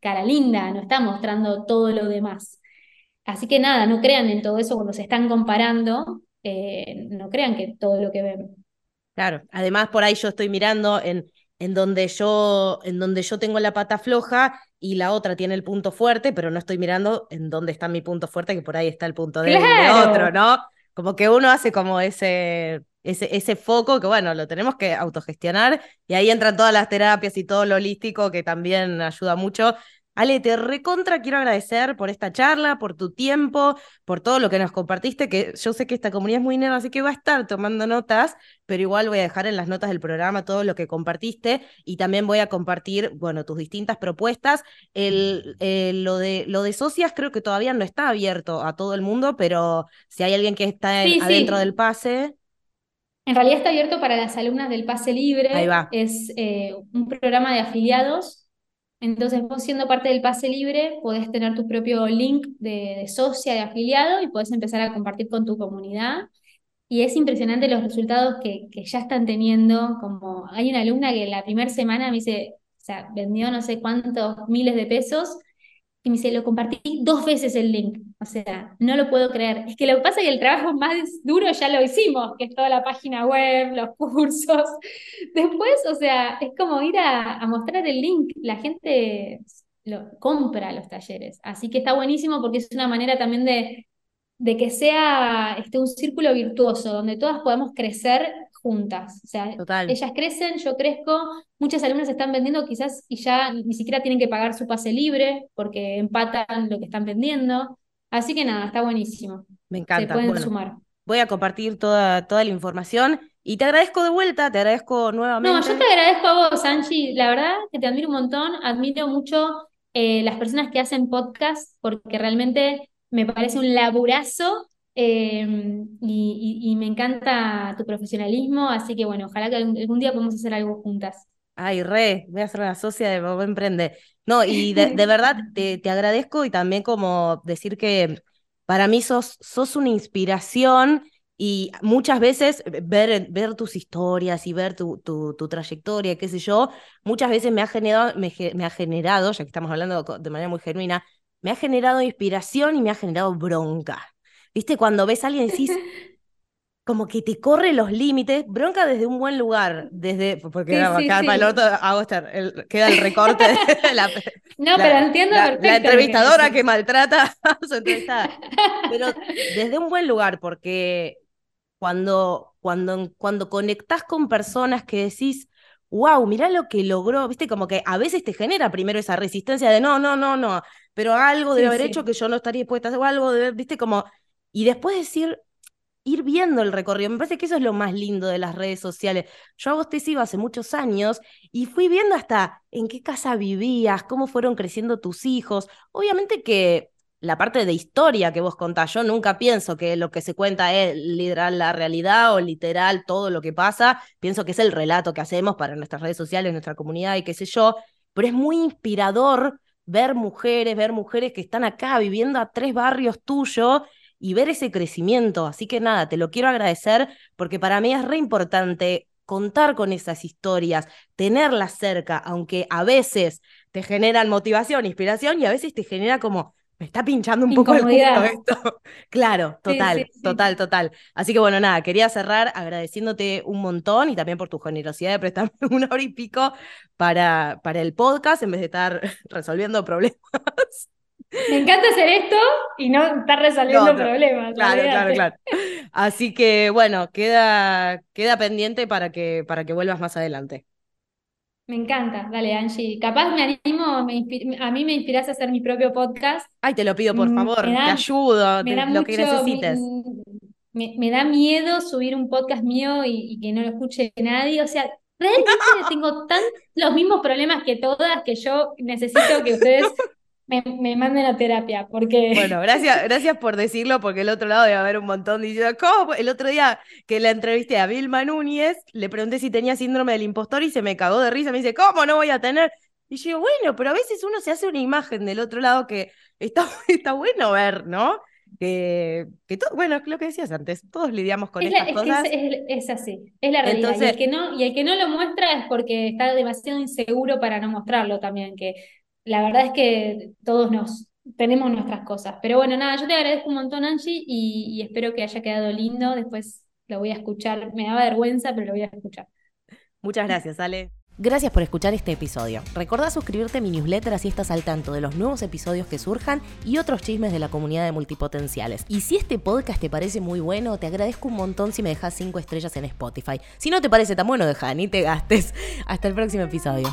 cara linda, no está mostrando todo lo demás. Así que nada, no crean en todo eso cuando se están comparando, eh, no crean que todo lo que ven. Claro, además por ahí yo estoy mirando en, en, donde yo, en donde yo tengo la pata floja y la otra tiene el punto fuerte, pero no estoy mirando en dónde está mi punto fuerte, que por ahí está el punto débil de otro, ¿no? Como que uno hace como ese ese, ese foco que, bueno, lo tenemos que autogestionar y ahí entran todas las terapias y todo lo holístico que también ayuda mucho. Ale, te recontra quiero agradecer por esta charla, por tu tiempo, por todo lo que nos compartiste, que yo sé que esta comunidad es muy nueva, así que va a estar tomando notas, pero igual voy a dejar en las notas del programa todo lo que compartiste y también voy a compartir, bueno, tus distintas propuestas. El, lo, de, lo de socias creo que todavía no está abierto a todo el mundo, pero si hay alguien que está adentro del pase. En realidad está abierto para las alumnas del Pase Libre. Es eh, un programa de afiliados. Entonces, vos siendo parte del Pase Libre, podés tener tu propio link de, socia, de afiliado, y podés empezar a compartir con tu comunidad. Y es impresionante los resultados que, que ya están teniendo. Como hay una alumna que la primera semana me dice, o sea, vendió no sé cuántos miles de pesos y me dice, lo compartí dos veces el link. O sea, no lo puedo creer. Es que lo que pasa es que el trabajo más duro ya lo hicimos, que es toda la página web, los cursos. Después, o sea, es como ir a, mostrar el link. La gente lo compra los talleres. Así que está buenísimo porque es una manera también de, de que sea este, un círculo virtuoso, donde todas podamos crecer juntas. O sea, ellas crecen, yo crezco, muchas alumnas están vendiendo quizás y ya ni siquiera tienen que pagar su pase libre porque empatan lo que están vendiendo. Así que nada, está buenísimo. Me encanta. Se pueden sumar. Voy a compartir toda, toda la información Y te agradezco de vuelta, te agradezco nuevamente. No, yo te agradezco a vos, Angie. La verdad que te admiro un montón, admiro mucho eh, las personas que hacen podcast, porque realmente me parece un laburazo eh, y, me encanta tu profesionalismo, así que bueno, ojalá que algún, día podamos hacer algo juntas. Ay, re, voy a ser una socia de Bobo Emprende. No, y de, verdad te, te, agradezco y también como decir que para mí sos, sos una inspiración y muchas veces ver, ver tus historias y ver tu, tu, trayectoria, qué sé yo, muchas veces me ha, generado, me, me, ha generado, ya que estamos hablando de manera muy genuina, me ha generado inspiración y me ha generado bronca. ¿Viste? Cuando ves a alguien y decís, como que te corre los límites, bronca desde un buen lugar, desde, porque acá para el otro hago este, queda el recorte de la, No, pero entiendo la, la entrevistadora que, maltrata a su entrevistada. Pero desde un buen lugar, porque cuando, cuando, cuando conectás con personas que decís, wow, mirá lo que logró, viste, como que a veces te genera primero esa resistencia de no, no, no, no, pero algo debe haber hecho que yo no estaría dispuesta a hacer, o algo de, viste, como, y después decir, ir viendo el recorrido. Me parece que eso es lo más lindo de las redes sociales. Yo a vos te sigo hace muchos años y fui viendo hasta en qué casa vivías, cómo fueron creciendo tus hijos. Obviamente que la parte de historia que vos contás. Yo nunca pienso que lo que se cuenta es literal la realidad o literal todo lo que pasa. Pienso que es el relato que hacemos para nuestras redes sociales, nuestra comunidad y qué sé yo. Pero es muy inspirador ver mujeres, ver mujeres que están acá viviendo a tres barrios tuyos y ver ese crecimiento. Así que nada, te lo quiero agradecer porque para mí es re importante contar con esas historias, tenerlas cerca, aunque a veces te generan motivación, inspiración y a veces te genera como me está pinchando un poco el culo esto. claro, total, total, total. Así que bueno, nada, quería cerrar agradeciéndote un montón y también por tu generosidad de prestarme una hora y pico para, para el podcast en vez de estar resolviendo problemas. Me encanta hacer esto y no estar resolviendo problemas. Claro, claro, claro. Así que bueno, queda, queda pendiente para que, para que vuelvas más adelante. Me encanta, dale Angie. Capaz me animo, a mí me inspiras a hacer mi propio podcast. Ay, te lo pido por mm, favor, te ayudo, lo que necesites. Me, da miedo subir un podcast mío y, que no lo escuche nadie. O sea, realmente tengo tan los mismos problemas que todas que yo necesito que ustedes me, me, manden a terapia, porque... Bueno, gracias, gracias por decirlo, porque el otro lado debe haber un montón diciendo, ¿cómo? El otro día que la entrevisté a Vilma Núñez, le pregunté si tenía síndrome del impostor y se me cagó de risa, me dice, ¿cómo no voy a tener? Y yo, bueno, pero a veces uno se hace una imagen del otro lado que está, está bueno ver, ¿no? Que, que todo, bueno, lo que decías antes, todos lidiamos con estas cosas. Es, así, es la realidad. y, el que no, y el que no lo muestra es porque está demasiado inseguro para no mostrarlo también, que la verdad es que todos nos tenemos nuestras cosas. Pero bueno, nada, yo te agradezco un montón, Angie, y, espero que haya quedado lindo. Después lo voy a escuchar. Me daba vergüenza, pero lo voy a escuchar. Muchas gracias, Ale. Gracias por escuchar este episodio. Recordá suscribirte a mi newsletter así estás al tanto de los nuevos episodios que surjan y otros chismes de la comunidad de multipotenciales. Y si este podcast te parece muy bueno, te agradezco un montón si me dejas 5 estrellas en Spotify. Si no te parece tan bueno, deja, ni te gastes. Hasta el próximo episodio.